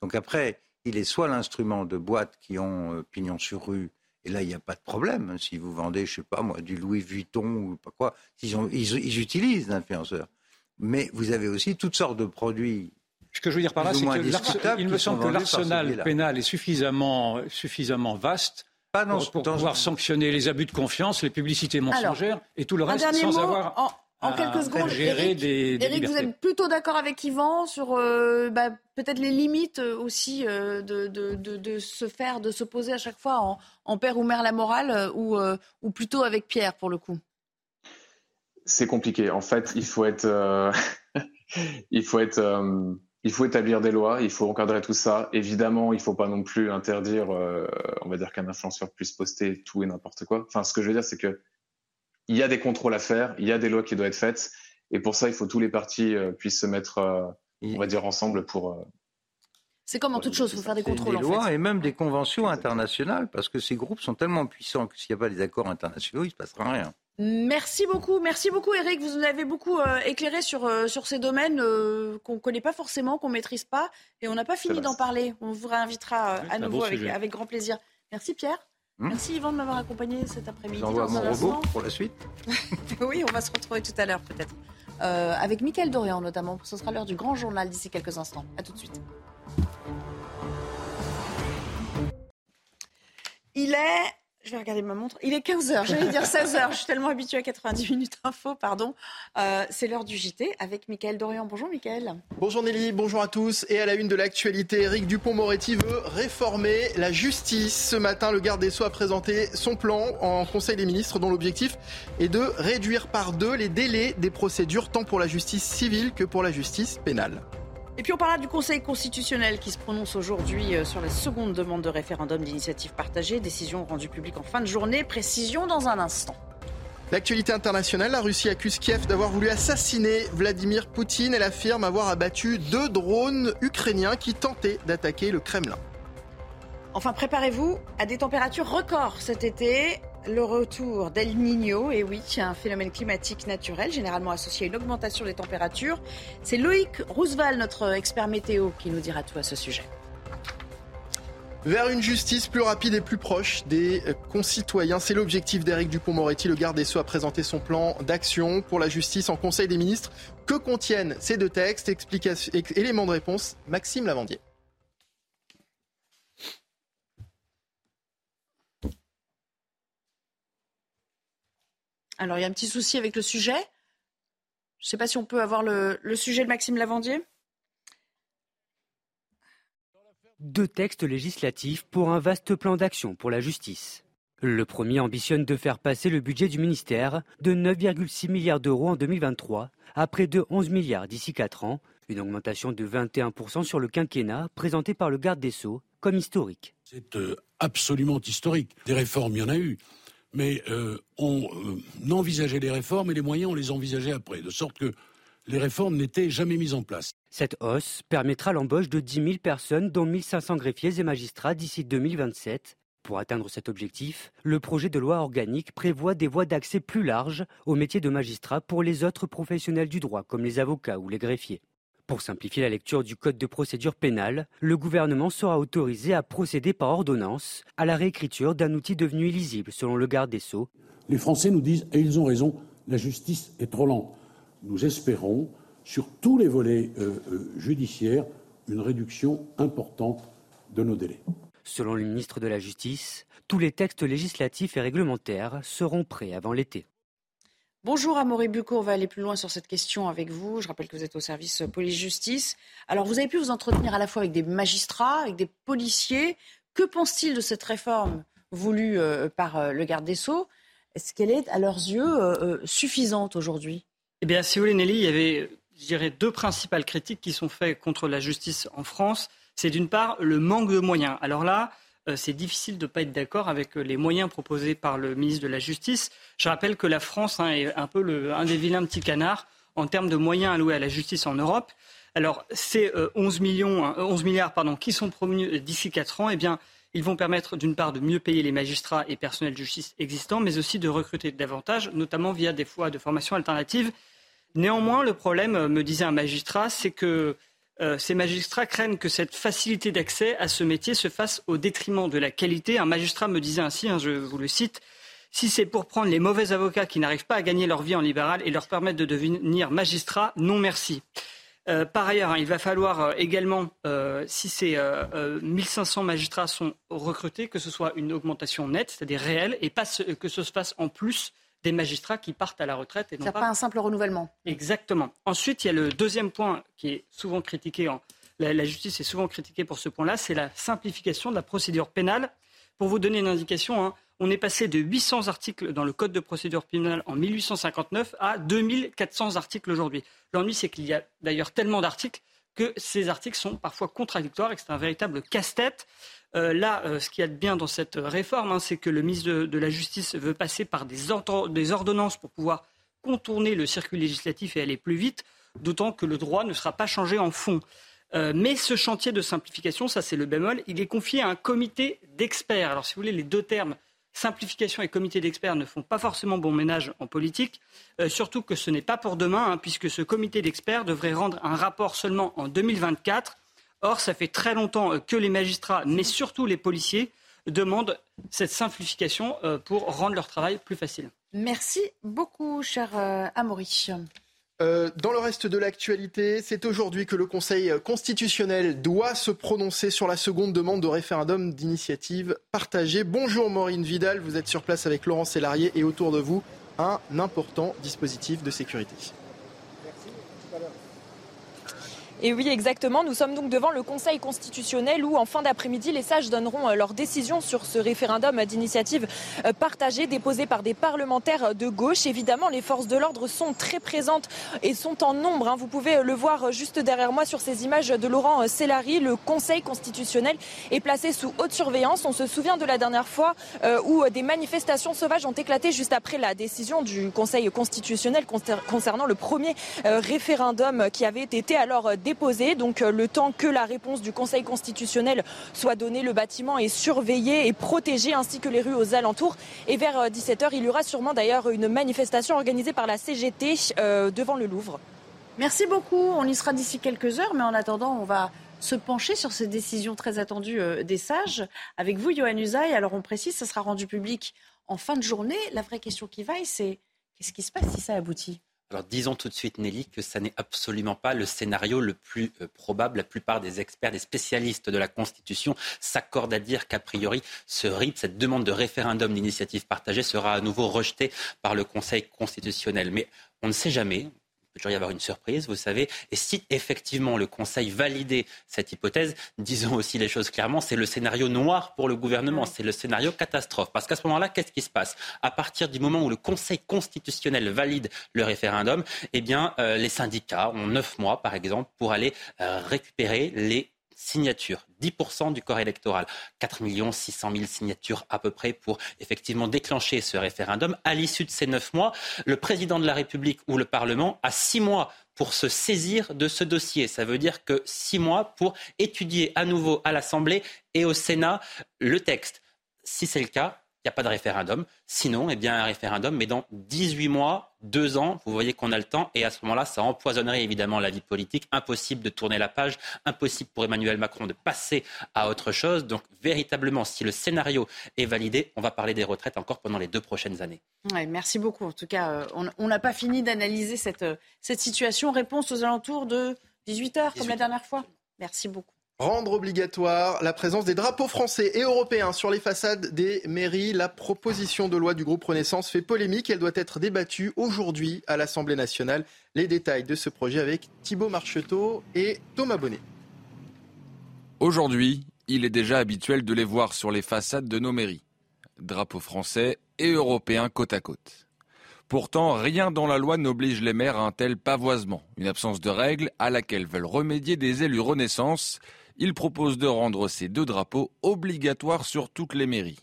Donc après, il est soit l'instrument de boîtes qui ont euh, pignon sur rue et là, il n'y a pas de problème. Si vous vendez, je sais pas moi, du Louis Vuitton ou pas quoi, ils, ont, ils, utilisent l'influenceur. Mais vous avez aussi toutes sortes de produits. Ce que je veux dire par là, c'est qu'il me semble que l'arsenal pénal est suffisamment, suffisamment vaste pour, pouvoir sanctionner les abus de confiance, les publicités mensongères et tout le reste sans avoir En quelques secondes, gérer Eric, des, des Eric, vous êtes plutôt d'accord avec Yvan sur euh, bah, peut-être les limites euh, aussi euh, de, de, de, de se faire, de se poser à chaque fois en, en père ou mère la morale, ou, euh, ou plutôt avec Pierre pour le coup? C'est compliqué. En fait, il faut être, euh, il faut être, euh, il faut établir des lois, il faut encadrer tout ça. Évidemment, il faut pas non plus interdire, euh, on va dire qu'un influenceur puisse poster tout et n'importe quoi. Enfin, ce que je veux dire, c'est que il y a des contrôles à faire, il y a des lois qui doivent être faites, et pour ça, il faut que tous les partis euh, puissent se mettre, euh, on va dire, ensemble pour. euh, C'est comme en toute chose, il faut faire des contrôles des en lois fait. et même des conventions internationales, parce que ces groupes sont tellement puissants que s'il n'y a pas des accords internationaux, il ne se passera rien. Merci beaucoup, merci beaucoup Eric. Vous nous avez beaucoup euh, éclairé sur, euh, sur ces domaines euh, qu'on ne connaît pas forcément, qu'on ne maîtrise pas, et on n'a pas fini d'en parler. On vous réinvitera euh, Oui, à nouveau bon avec, sujet. avec grand plaisir. Merci Pierre. Hmm. Merci Yvan de m'avoir accompagné cet après-midi. J'envoie mon robot pour la suite. oui, on va se retrouver tout à l'heure peut-être. Euh, avec Mickaël Dorian notamment. Ce sera l'heure du grand journal d'ici quelques instants. À tout de suite. Il est. Je vais regarder ma montre. Il est 15h, j'allais dire 16h. Je suis tellement habituée à 90 minutes info, pardon. Euh, c'est l'heure du JT avec Mickaël Dorian. Bonjour Mickaël. Bonjour Nelly, bonjour à tous. Et à la une de l'actualité, Éric Dupont-Moretti veut réformer la justice. Ce matin, le garde des Sceaux a présenté son plan en Conseil des ministres dont l'objectif est de réduire par deux les délais des procédures tant pour la justice civile que pour la justice pénale. Et puis on parlera du Conseil constitutionnel qui se prononce aujourd'hui euh, sur la seconde demande de référendum d'initiative partagée. Décision rendue publique en fin de journée. Précision dans un instant. L'actualité internationale, la Russie accuse Kiev d'avoir voulu assassiner Vladimir Poutine. Elle affirme avoir abattu deux drones ukrainiens qui tentaient d'attaquer le Kremlin. Enfin, préparez-vous à des températures records cet été. Le retour d'El Niño, et oui, un phénomène climatique naturel généralement associé à une augmentation des températures. C'est Loïc Roosevelt, notre expert météo, qui nous dira tout à ce sujet. Vers une justice plus rapide et plus proche des concitoyens, c'est l'objectif d'Éric Dupont-Moretti. Le garde des Sceaux a présenté son plan d'action pour la justice en Conseil des ministres. Que contiennent ces deux textes? Explication, éléments de réponse, Maxime Lavandier. Alors, il y a un petit souci avec le sujet. Je ne sais pas si on peut avoir le, le sujet de Maxime Lavandier. Deux textes législatifs pour un vaste plan d'action pour la justice. Le premier ambitionne de faire passer le budget du ministère de 9,6 milliards d'euros en 2023 à près de 11 milliards d'ici 4 ans, une augmentation de 21% sur le quinquennat présenté par le garde des Sceaux comme historique. C'est euh, absolument historique. Des réformes, il y en a eu. Mais euh, on euh, envisageait les réformes et les moyens, on les envisageait après. De sorte que les réformes n'étaient jamais mises en place. Cette hausse permettra l'embauche de 10 000 personnes, dont 1500 greffiers et magistrats d'ici 2027. Pour atteindre cet objectif, le projet de loi organique prévoit des voies d'accès plus larges au métier de magistrat pour les autres professionnels du droit, comme les avocats ou les greffiers. Pour simplifier la lecture du Code de procédure pénale, le gouvernement sera autorisé à procéder par ordonnance à la réécriture d'un outil devenu illisible, selon le garde des Sceaux. Les Français nous disent, et ils ont raison, la justice est trop lente. Nous espérons, sur tous les volets euh, euh, judiciaires, une réduction importante de nos délais. Selon le ministre de la Justice, tous les textes législatifs et réglementaires seront prêts avant l'été. Bonjour Amaury Bucco, on va aller plus loin sur cette question avec vous. Je rappelle que vous êtes au service police-justice. Alors vous avez pu vous entretenir à la fois avec des magistrats, avec des policiers. Que pensent-ils de cette réforme voulue euh, par euh, le garde des Sceaux? Est-ce qu'elle est, à leurs yeux, euh, euh, suffisante aujourd'hui? Eh bien, si vous voulez, Nelly, il y avait, je dirais, deux principales critiques qui sont faites contre la justice en France. C'est d'une part le manque de moyens. Alors là, euh, c'est difficile de ne pas être d'accord avec euh, les moyens proposés par le ministre de la Justice. Je rappelle que la France hein, est un peu le, un des vilains petits canards en termes de moyens alloués à la justice en Europe. Alors, ces euh, 11, millions, hein, 11 milliards pardon, qui sont provenus d'ici 4 ans, eh bien, ils vont permettre d'une part de mieux payer les magistrats et personnels de justice existants, mais aussi de recruter davantage, notamment via des fois de formations alternatives. Néanmoins, le problème, euh, me disait un magistrat, c'est que euh, ces magistrats craignent que cette facilité d'accès à ce métier se fasse au détriment de la qualité. Un magistrat me disait ainsi, hein, je vous le cite, si c'est pour prendre les mauvais avocats qui n'arrivent pas à gagner leur vie en libéral et leur permettre de devenir magistrats, non merci. Euh, par ailleurs, hein, il va falloir euh, également, si ces euh, euh, 1500 magistrats sont recrutés, que ce soit une augmentation nette, c'est-à-dire réelle, et pas que ce se fasse en plus des magistrats qui partent à la retraite. Et non pas... pas un simple renouvellement. Exactement. Ensuite, il y a le deuxième point qui est souvent critiqué en, la, justice est souvent critiquée pour ce point-là, c'est la simplification de la procédure pénale. Pour vous donner une indication, hein, on est passé de 800 articles dans le Code de procédure pénale en 1859 à 2400 articles aujourd'hui. L'ennui, c'est qu'il y a d'ailleurs tellement d'articles que ces articles sont parfois contradictoires et que c'est un véritable casse-tête. Euh, là, euh, ce qu'il y a de bien dans cette réforme, hein, c'est que le ministre de, la Justice veut passer par des, ordonnances pour pouvoir contourner le circuit législatif et aller plus vite, d'autant que le droit ne sera pas changé en fond. Euh, mais ce chantier de simplification, ça c'est le bémol, il est confié à un comité d'experts. Alors si vous voulez, les deux termes simplification et comité d'experts ne font pas forcément bon ménage en politique, euh, surtout que ce n'est pas pour demain, hein, puisque ce comité d'experts devrait rendre un rapport seulement en 2024. Or, ça fait très longtemps euh, que les magistrats, mais surtout les policiers, demandent cette simplification pour rendre leur travail plus facile. Merci beaucoup, cher Amaury. Euh, dans le reste de l'actualité, c'est aujourd'hui que le Conseil constitutionnel doit se prononcer sur la seconde demande de référendum d'initiative partagée. Bonjour Maureen Vidal, vous êtes sur place avec Laurent Sélarié et autour de vous un important dispositif de sécurité. Et oui, exactement. Nous sommes donc devant le Conseil constitutionnel où, en fin d'après-midi, les sages donneront euh, leur décision sur ce référendum d'initiative euh, partagée déposé par des parlementaires de gauche. Évidemment, les forces de l'ordre sont très présentes et sont en nombre. Hein. Vous pouvez le voir juste derrière moi sur ces images de Laurent Sellari. Le Conseil constitutionnel est placé sous haute surveillance. On se souvient de la dernière fois euh, où des manifestations sauvages ont éclaté juste après la décision du Conseil constitutionnel concernant le premier référendum qui avait été alors déposé donc euh, le temps que la réponse du Conseil constitutionnel soit donnée, le bâtiment est surveillé et protégé ainsi que les rues aux alentours. Et vers 17h, euh, il y aura sûrement d'ailleurs une manifestation organisée par la CGT euh, devant le Louvre. Merci beaucoup. On y sera d'ici quelques heures, mais en attendant, on va se pencher sur ces décisions très attendues des sages. Avec vous, Johan Usaï, alors on précise, ça sera rendu public en fin de journée. La vraie question qui vaille, c'est qu'est-ce qui se passe si ça aboutit? Alors disons tout de suite, Nelly, que ça n'est absolument pas le scénario le plus euh, probable. La plupart des experts, des spécialistes de la Constitution s'accordent à dire qu'a priori, ce RIP, cette demande de référendum d'initiative partagée, sera à nouveau rejetée par le Conseil constitutionnel. Mais on ne sait jamais peut toujours y avoir une surprise, vous savez. Et si effectivement le Conseil validait cette hypothèse, disons aussi les choses clairement, c'est le scénario noir pour le gouvernement, c'est le scénario catastrophe. Parce qu'à ce moment-là, qu'est-ce qui se passe? À partir du moment où le Conseil constitutionnel valide le référendum, eh bien, euh, les syndicats ont neuf mois, par exemple, pour aller euh, récupérer les signatures, 10% du corps électoral, 4 600 000 signatures à peu près pour effectivement déclencher ce référendum. À l'issue de ces neuf mois, le président de la République ou le Parlement a six mois pour se saisir de ce dossier. Ça veut dire que six mois pour étudier à nouveau à l'Assemblée et au Sénat le texte. Si c'est le cas, il n'y a pas de référendum. Sinon, eh bien, un référendum, mais dans 18 mois, 2 ans, vous voyez qu'on a le temps. Et à ce moment-là, ça empoisonnerait évidemment la vie politique. Impossible de tourner la page, impossible pour Emmanuel Macron de passer à autre chose. Donc, véritablement, si le scénario est validé, on va parler des retraites encore pendant les deux prochaines années. merci beaucoup. En tout cas, euh, on n'a pas fini d'analyser cette, euh, cette situation. Réponse aux alentours de 18 heures, comme la dernière fois. Merci beaucoup. Rendre obligatoire la présence des drapeaux français et européens sur les façades des mairies. La proposition de loi du groupe Renaissance fait polémique. Elle doit être débattue aujourd'hui à l'Assemblée nationale. Les détails de ce projet avec Thibault Marcheteau et Thomas Bonnet. Aujourd'hui, il est déjà habituel de les voir sur les façades de nos mairies. Drapeaux français et européens côte à côte. Pourtant, rien dans la loi n'oblige les maires à un tel pavoisement, une absence de règles à laquelle veulent remédier des élus Renaissance il propose de rendre ces deux drapeaux obligatoires sur toutes les mairies.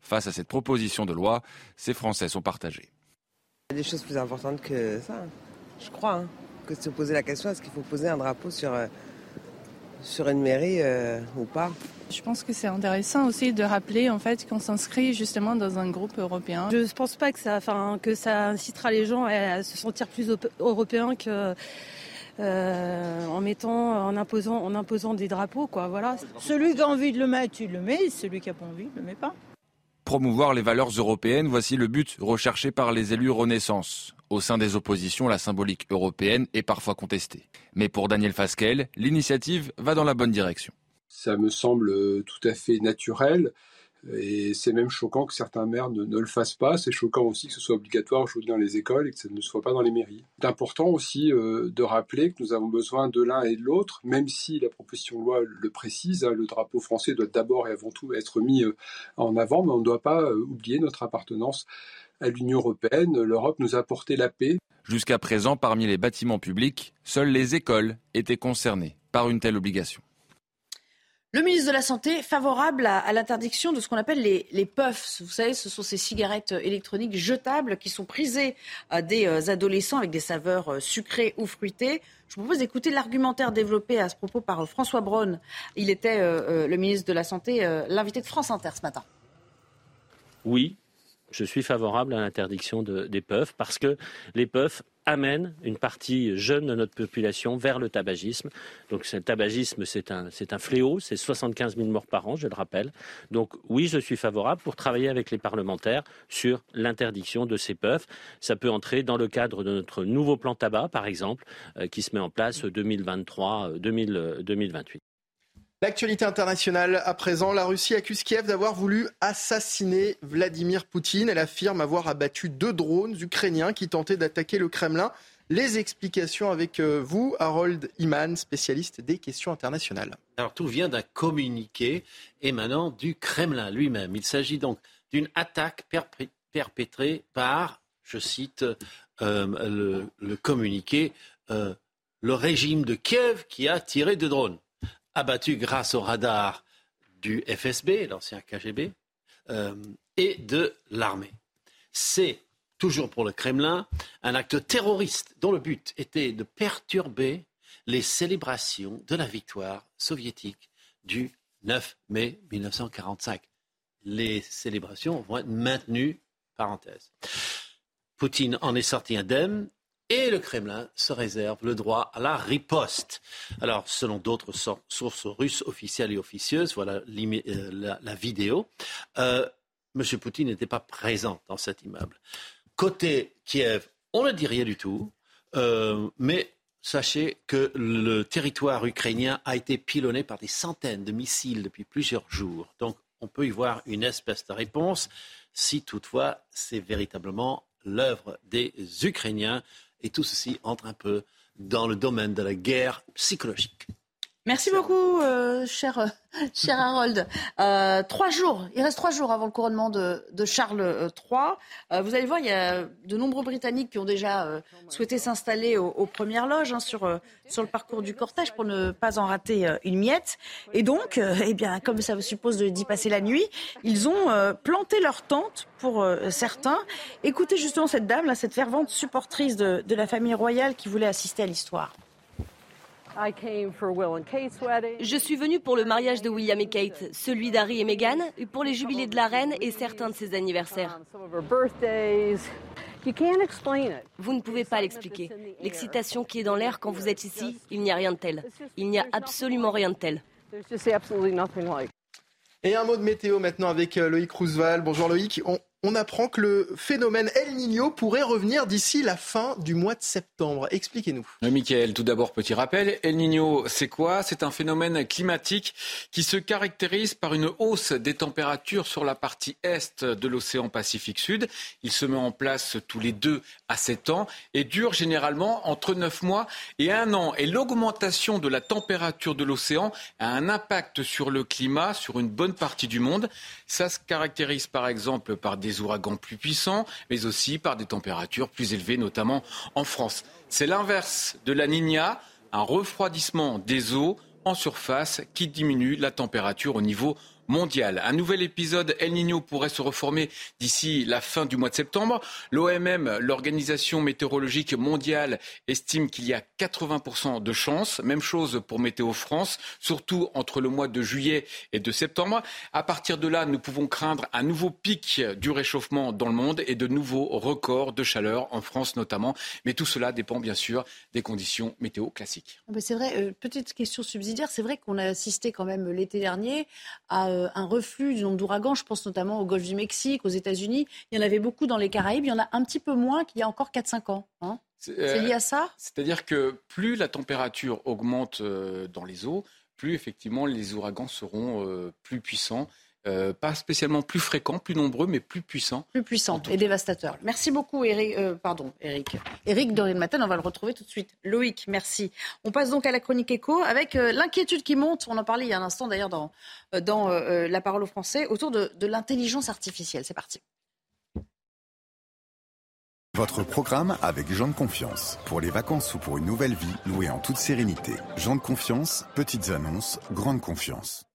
Face à cette proposition de loi, ces Français sont partagés. Il y a des choses plus importantes que ça, je crois, hein, que de se poser la question est-ce qu'il faut poser un drapeau sur, euh, sur une mairie euh, ou pas? Je pense que c'est intéressant aussi de rappeler en fait qu'on s'inscrit justement dans un groupe européen. Je ne pense pas que ça, enfin, que ça incitera les gens à se sentir plus européens que euh, en mettant, en imposant, en imposant des drapeaux, quoi. Voilà. Celui qui a envie de le mettre, il le met. Celui qui n'a pas envie, ne le met pas. Promouvoir les valeurs européennes, voici le but recherché par les élus Renaissance. Au sein des oppositions, la symbolique européenne est parfois contestée. Mais pour Daniel Fasquelle, l'initiative va dans la bonne direction. Ça me semble tout à fait naturel Et c'est même choquant que certains maires ne, le fassent pas. C'est choquant aussi que ce soit obligatoire aujourd'hui dans les écoles et que ça ne soit pas dans les mairies. C'est important aussi euh, de rappeler que nous avons besoin de l'un et de l'autre, même si la proposition de loi le précise. Hein, le drapeau français doit d'abord et avant tout être mis euh, en avant, mais on ne doit pas euh, oublier notre appartenance à l'Union européenne. L'Europe nous a apporté la paix. Jusqu'à présent, parmi les bâtiments publics, seules les écoles étaient concernées par une telle obligation. Le ministre de la Santé favorable à, l'interdiction de ce qu'on appelle les, les, puffs. Vous savez, ce sont ces cigarettes électroniques jetables qui sont prisées à des euh, adolescents avec des saveurs euh, sucrées ou fruitées. Je vous propose d'écouter l'argumentaire développé à ce propos par euh, François Braun. Il était le ministre de la Santé, l'invité de France Inter ce matin. Oui, je suis favorable à l'interdiction des puffs parce que les puffs amènent une partie jeune de notre population vers le tabagisme. Donc le tabagisme, c'est un, fléau, c'est 75 000 morts par an, je le rappelle. Donc oui, je suis favorable pour travailler avec les parlementaires sur l'interdiction de ces puffs. Ça peut entrer dans le cadre de notre nouveau plan tabac, par exemple, euh, qui se met en place 2023-2028. L'actualité internationale à présent, la Russie accuse Kiev d'avoir voulu assassiner Vladimir Poutine. Elle affirme avoir abattu deux drones ukrainiens qui tentaient d'attaquer le Kremlin. Les explications avec euh, vous, Harold Iman, spécialiste des questions internationales. Alors tout vient d'un communiqué émanant du Kremlin lui-même. Il s'agit donc d'une attaque perpétrée par, je cite euh, le, communiqué, euh, le régime de Kiev qui a tiré de drones abattu grâce au radar du FSB, l'ancien KGB, euh, et de l'armée. C'est toujours pour le Kremlin un acte terroriste dont le but était de perturber les célébrations de la victoire soviétique du 9 mai 1945. Les célébrations vont être maintenues, parenthèse. Poutine en est sorti indemne et le Kremlin se réserve le droit à la riposte. Alors, selon d'autres sources russes officielles et officieuses, voilà euh, la, vidéo, euh, M. Poutine n'était pas présent dans cet immeuble. Côté Kiev, on ne dit rien du tout, euh, mais sachez que le territoire ukrainien a été pilonné par des centaines de missiles depuis plusieurs jours. Donc, on peut y voir une espèce de réponse si toutefois c'est véritablement l'œuvre des Ukrainiens et tout ceci entre un peu dans le domaine de la guerre psychologique. Merci beaucoup, euh, cher, euh, cher Harold. Euh, trois jours, il reste trois jours avant le couronnement de, Charles III. vous allez voir, il y a de nombreux Britanniques qui ont déjà souhaité s'installer aux, premières loges hein, sur, sur le parcours du cortège pour ne pas en rater une miette. Et donc, eh bien, comme ça suppose d'y passer la nuit, ils ont planté leur tente pour certains. Écoutez justement cette dame, là, cette fervente supportrice de, de la famille royale qui voulait assister à l'histoire. Je suis venue pour le mariage de William et Kate, celui d'Harry et Meghan, pour les jubilés de la reine et certains de ses anniversaires. Vous ne pouvez pas l'expliquer. L'excitation qui est dans l'air quand vous êtes ici, il n'y a rien de tel. Il n'y a absolument rien de tel. Et un mot de météo maintenant avec euh, Loïc Roosevelt. Bonjour Loïc on apprend que le phénomène El Niño pourrait revenir d'ici la fin du mois de septembre. Expliquez-nous. Euh, Michael, tout d'abord, petit rappel. El Niño, c'est quoi? C'est un phénomène climatique qui se caractérise par une hausse des températures sur la partie est de l'océan Pacifique Sud. Il se met en place tous les deux à sept ans et dure généralement entre neuf mois et un an. Et l'augmentation de la température de l'océan a un impact sur le climat, sur une bonne partie du monde. Ça se caractérise par exemple par des ouragans plus puissants, mais aussi par des températures plus élevées, notamment en France. C'est l'inverse de la Nina, un refroidissement des eaux en surface qui diminue la température au niveau mondiale. Un nouvel épisode El Niño pourrait se reformer d'ici la fin du mois de septembre. L'OMM, l'Organisation météorologique mondiale, estime qu'il y a 80% de chances. Même chose pour Météo France, surtout entre le mois de juillet et de septembre. À partir de là, nous pouvons craindre un nouveau pic du réchauffement dans le monde et de nouveaux records de chaleur en France notamment. Mais tout cela dépend bien sûr des conditions météo classiques. Ah, c'est vrai, euh, petite question subsidiaire, c'est vrai qu'on a assisté quand même l'été dernier à euh, un reflux du nombre d'ouragans. Je pense notamment au Golfe du Mexique, aux États-Unis. Il y en avait beaucoup dans les Caraïbes. Il y en a un petit peu moins qu'il y a encore 4-5 ans. Hein. c'est lié à ça? C'est-à-dire que plus la température augmente euh, dans les eaux, plus effectivement les ouragans seront euh, plus puissants. Euh, pas spécialement plus fréquents, plus nombreux, mais plus puissants. Plus puissants et dévastateurs. Merci beaucoup, Eric. Euh, pardon, Eric. Eric Dorine Matin, on va le retrouver tout de suite. Loïc, merci. On passe donc à la chronique écho avec euh, l'inquiétude qui monte. On en parlait il y a un instant d'ailleurs dans, dans La parole aux Français autour de, de l'intelligence artificielle. C'est parti. Votre programme avec Jean de Confiance. Pour les vacances ou pour une nouvelle vie, louée en toute sérénité. Jean de Confiance, petites annonces, grande confiance.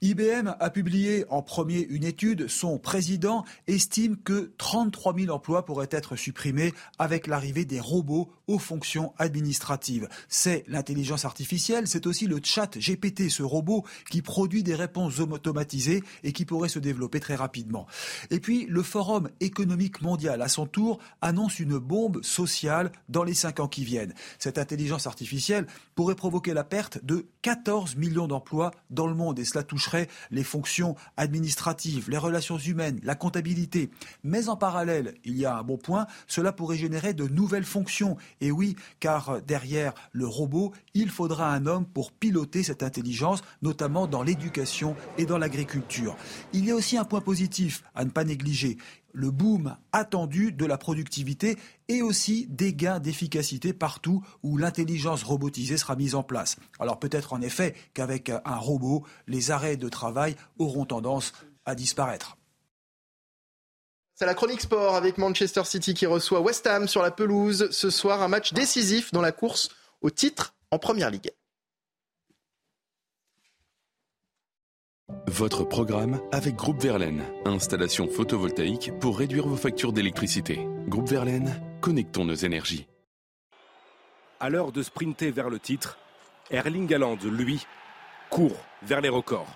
IBM a publié en premier une étude. Son président estime que 33 000 emplois pourraient être supprimés avec l'arrivée des robots aux fonctions administratives. C'est l'intelligence artificielle, c'est aussi le chat GPT, ce robot qui produit des réponses automatisées et qui pourrait se développer très rapidement. Et puis, le Forum économique mondial, à son tour, annonce une bombe sociale dans les cinq ans qui viennent. Cette intelligence artificielle pourrait provoquer la perte de 14 millions d'emplois dans le monde et cela touche les fonctions administratives, les relations humaines, la comptabilité. Mais en parallèle, il y a un bon point, cela pourrait générer de nouvelles fonctions. Et oui, car derrière le robot, il faudra un homme pour piloter cette intelligence, notamment dans l'éducation et dans l'agriculture. Il y a aussi un point positif à ne pas négliger le boom attendu de la productivité et aussi des gains d'efficacité partout où l'intelligence robotisée sera mise en place. Alors peut-être en effet qu'avec un robot, les arrêts de travail auront tendance à disparaître. C'est la chronique sport avec Manchester City qui reçoit West Ham sur la pelouse. Ce soir, un match décisif dans la course au titre en Première Ligue. Votre programme avec Groupe Verlaine. Installation photovoltaïque pour réduire vos factures d'électricité. Groupe Verlaine, connectons nos énergies. À l'heure de sprinter vers le titre, Erling Haaland, lui, court vers les records.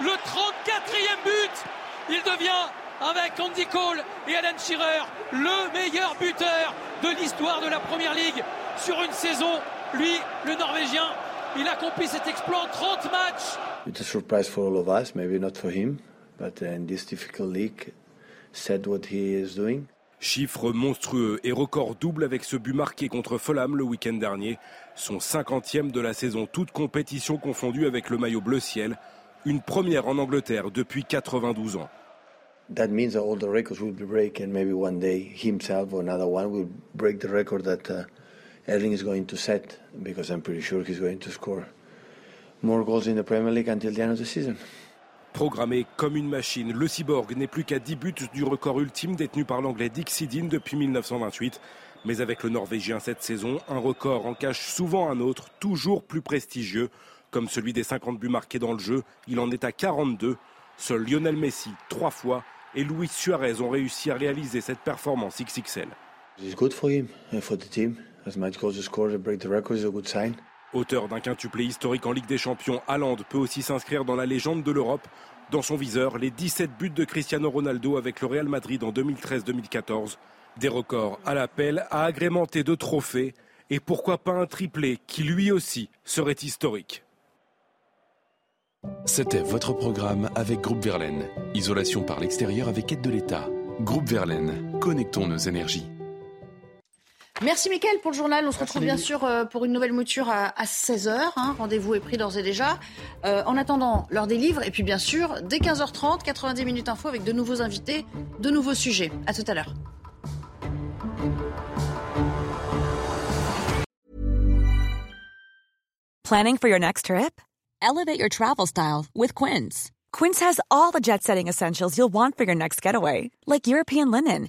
Le 34e but Il devient, avec Andy Cole et Alan Shearer, le meilleur buteur de l'histoire de la Première Ligue sur une saison. Lui, le Norvégien, il accomplit cet exploit en 30 matchs it's a surprise for all of us, maybe not for him, but in this difficult league, said what he is doing. Chiffre monstrueux et record double avec ce but marqué contre Fulham le week-end dernier, son cinquantième de la saison, toute compétition confondue avec le maillot bleu ciel, une première en Angleterre depuis 92 ans. That means that all the records will be break and maybe one day himself or another one will break the record that uh, Erling is going to set because I'm pretty sure he's going to score more goals in the Premier League until the end of the season. Programmé comme une machine, le cyborg n'est plus qu'à 10 buts du record ultime détenu par l'anglais Dick Sidin depuis 1928. Mais avec le Norvégien cette saison, un record en cache souvent un autre, toujours plus prestigieux. Comme celui des 50 buts marqués dans le jeu, il en est à 42. Seul Lionel Messi, trois fois, et Luis Suarez ont réussi à réaliser cette performance XXL. It's good for him and for the team. Auteur d'un quintuplé historique en Ligue des Champions, Haaland peut aussi s'inscrire dans la légende de l'Europe. Dans son viseur, les 17 buts de Cristiano Ronaldo avec le Real Madrid en 2013-2014. Des records à l'appel, à agrémenter de trophées. Et pourquoi pas un triplé qui lui aussi serait historique. C'était votre programme avec Groupe Verlaine. Isolation par l'extérieur avec aide de l'État. Groupe Verlaine, connectons nos énergies. Merci Mickaël pour le journal. On se retrouve bien sûr euh, pour une nouvelle mouture à, 16h. Hein. Rendez-vous est pris d'ores et déjà. Euh, en attendant, l'heure des livres. Et puis bien sûr, dès 15h30, 90 minutes info avec de nouveaux invités, de nouveaux sujets. À tout à l'heure. Planning for your next trip? Elevate your travel style with Quince. Quince has all the jet setting essentials you'll want for your next getaway. Like European linen